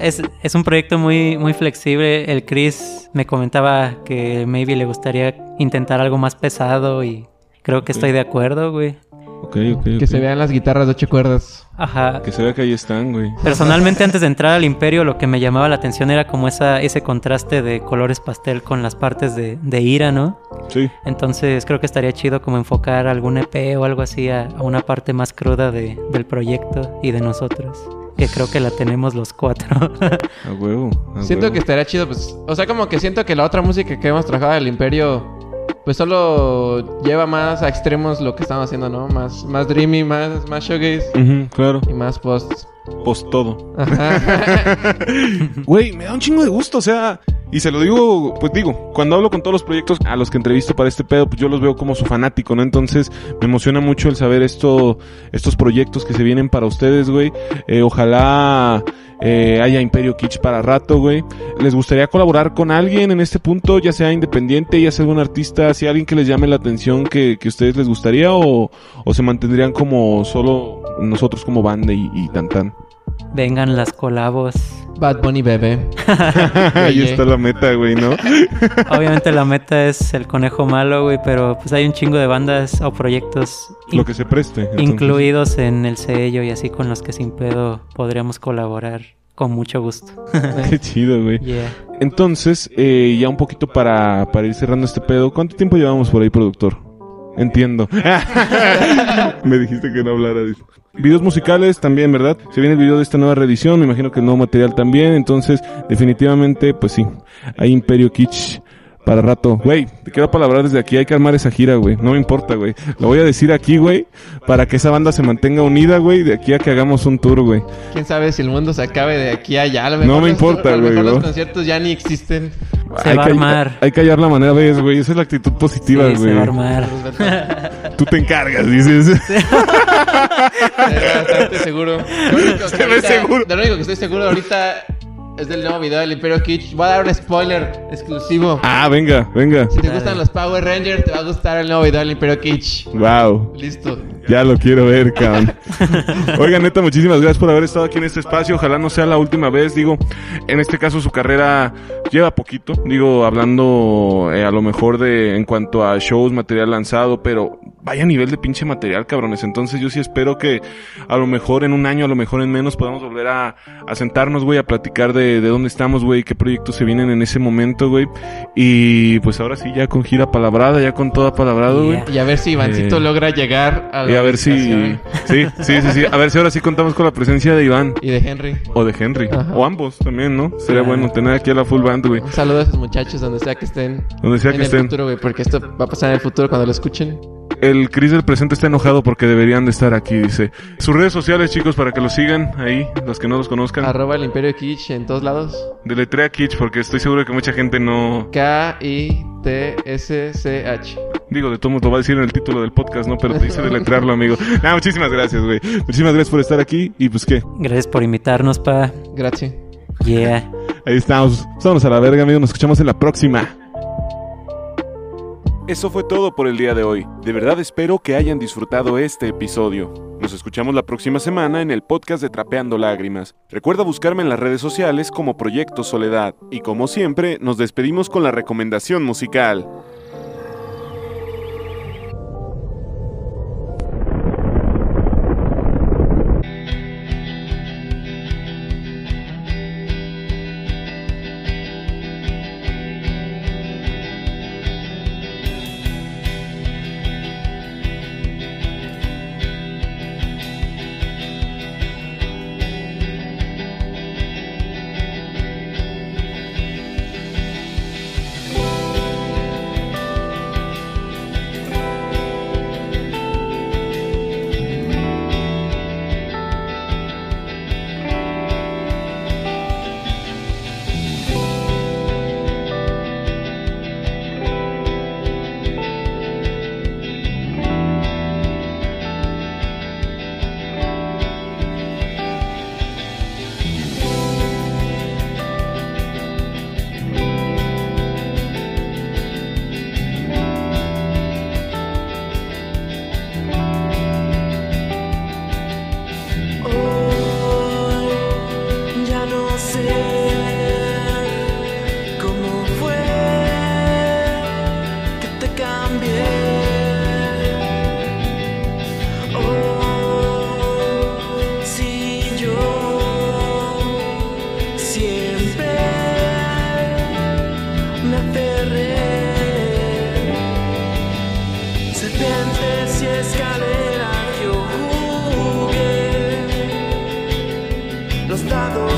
es, es un proyecto muy, muy flexible. El Chris me comentaba que maybe le gustaría intentar algo más pesado y creo que estoy de acuerdo, güey. Ok, ok, Que se vean las guitarras de ocho cuerdas. Ajá. Que se vea que ahí están, güey. Personalmente antes de entrar al imperio lo que me llamaba la atención era como esa, ese contraste de colores pastel con las partes de, de ira, ¿no? Sí. Entonces creo que estaría chido como enfocar algún EP o algo así a, a una parte más cruda de, del proyecto y de nosotros. Que creo que la tenemos los cuatro. [LAUGHS] A huevo. a Siento huevo. que estaría chido, pues. O sea, como que siento que la otra música que hemos trabajado del Imperio, pues solo lleva más a extremos lo que estamos haciendo, ¿no? Más, más dreamy, más, más shoegaze claro. y más post. Post todo. [LAUGHS] Güey, me da un chingo de gusto, o sea, y se lo digo, pues digo, cuando hablo con todos los proyectos a los que entrevisto para este pedo, pues yo los veo como su fanático, ¿no? Entonces, me emociona mucho el saber esto, estos proyectos que se vienen para ustedes, güey. Eh, ojalá eh, haya Imperio Kitsch para rato, güey. ¿Les gustaría colaborar con alguien en este punto, ya sea independiente, ya sea algún artista, si alguien que les llame la atención que, que ustedes les gustaría o, o se mantendrían como solo nosotros como banda y, y tan tan? Vengan las colabos. Bad Bunny Bebé. [LAUGHS] Ahí está la meta, güey, ¿no? [LAUGHS] Obviamente la meta es el conejo malo, güey, pero pues hay un chingo de bandas o proyectos Lo que se preste. entonces. incluidos en el sello y así con los que sin pedo podríamos colaborar con mucho gusto. [LAUGHS] Qué chido, güey. Yeah. Entonces, eh, ya un poquito para, para ir cerrando este pedo. ¿Cuánto tiempo llevamos por ahí, productor? Entiendo. [LAUGHS] Me dijiste que no hablara de eso. Videos musicales también, ¿verdad? Se viene el video de esta nueva reedición, me imagino que el nuevo material también, entonces definitivamente, pues sí, hay Imperio Kitsch para rato. Güey, te quiero palabrar desde aquí, hay que armar esa gira, güey. No me importa, güey. Lo voy a decir aquí, güey, para que esa banda se mantenga unida, güey, de aquí a que hagamos un tour, güey. Quién sabe si el mundo se acabe de aquí a allá. A lo No me los- importa, A lo mejor güey, los conciertos ya ni existen. Se Hay va a que- armar. Hay que hallar la manera, ves, güey. Esa es la actitud positiva, Sí, se va a güey. armar. Tú te encargas, dices. [LAUGHS] [LAUGHS] Estoy bastante seguro. Lo único que ahorita- seguro. de Lo único que estoy seguro ahorita es del nuevo video del Imperio Kitsch. Voy a dar un spoiler exclusivo. Ah, venga, venga. Si te gustan los Power Rangers, te va a gustar el nuevo video del Imperio Kitsch. Wow. Listo. Ya lo quiero ver, cabrón. [LAUGHS] Oigan, neta, muchísimas gracias por haber estado aquí en este espacio. Ojalá no sea la última vez. Digo, en este caso su carrera lleva poquito. Digo, hablando eh, a lo mejor de en cuanto a shows, material lanzado, pero vaya nivel de pinche material, cabrones. Entonces yo sí espero que a lo mejor en un año, a lo mejor en menos, podamos volver a, a sentarnos, güey, a platicar de, de dónde estamos, güey, qué proyectos se vienen en ese momento, güey. Y pues ahora sí, ya con gira palabrada, ya con toda palabrado, güey. Yeah. Y a ver si Ivancito Eh, logra llegar a la Y a ver si. Sí, sí, sí, sí. A ver si ahora sí contamos con la presencia de Iván. Y de Henry. O de Henry. Ajá. O ambos también, ¿no? Sería bueno tener aquí a la full band, güey. Un saludo a esos muchachos donde sea que estén. Donde sea en que el estén. futuro, güey, porque esto va a pasar en el futuro cuando lo escuchen. El Chris del presente está enojado porque deberían de estar aquí, dice. Sus redes sociales, chicos, para que los sigan ahí, los que no los conozcan. Arroba el Imperio Kitsch en todos lados. Deletrea Kitsch porque estoy seguro que mucha gente no... K-I-T-S-C-H. Digo, de todo modo lo va a decir en el título del podcast, ¿no? Pero te dice deletrearlo, amigo. Nah, [LAUGHS] muchísimas gracias, güey. Muchísimas gracias por estar aquí. Y pues, ¿qué? Gracias por invitarnos, pa. Gracias. Yeah. [LAUGHS] Ahí estamos. Vámonos a la verga, amigos. Nos escuchamos en la próxima. Eso fue todo por el día de hoy. De verdad espero que hayan disfrutado este episodio. Nos escuchamos la próxima semana en el podcast de Trapeando Lágrimas. Recuerda buscarme en las redes sociales como Proyecto Soledad. Y como siempre, nos despedimos con la recomendación musical. Serpientes y escaleras yo jugué. Los dados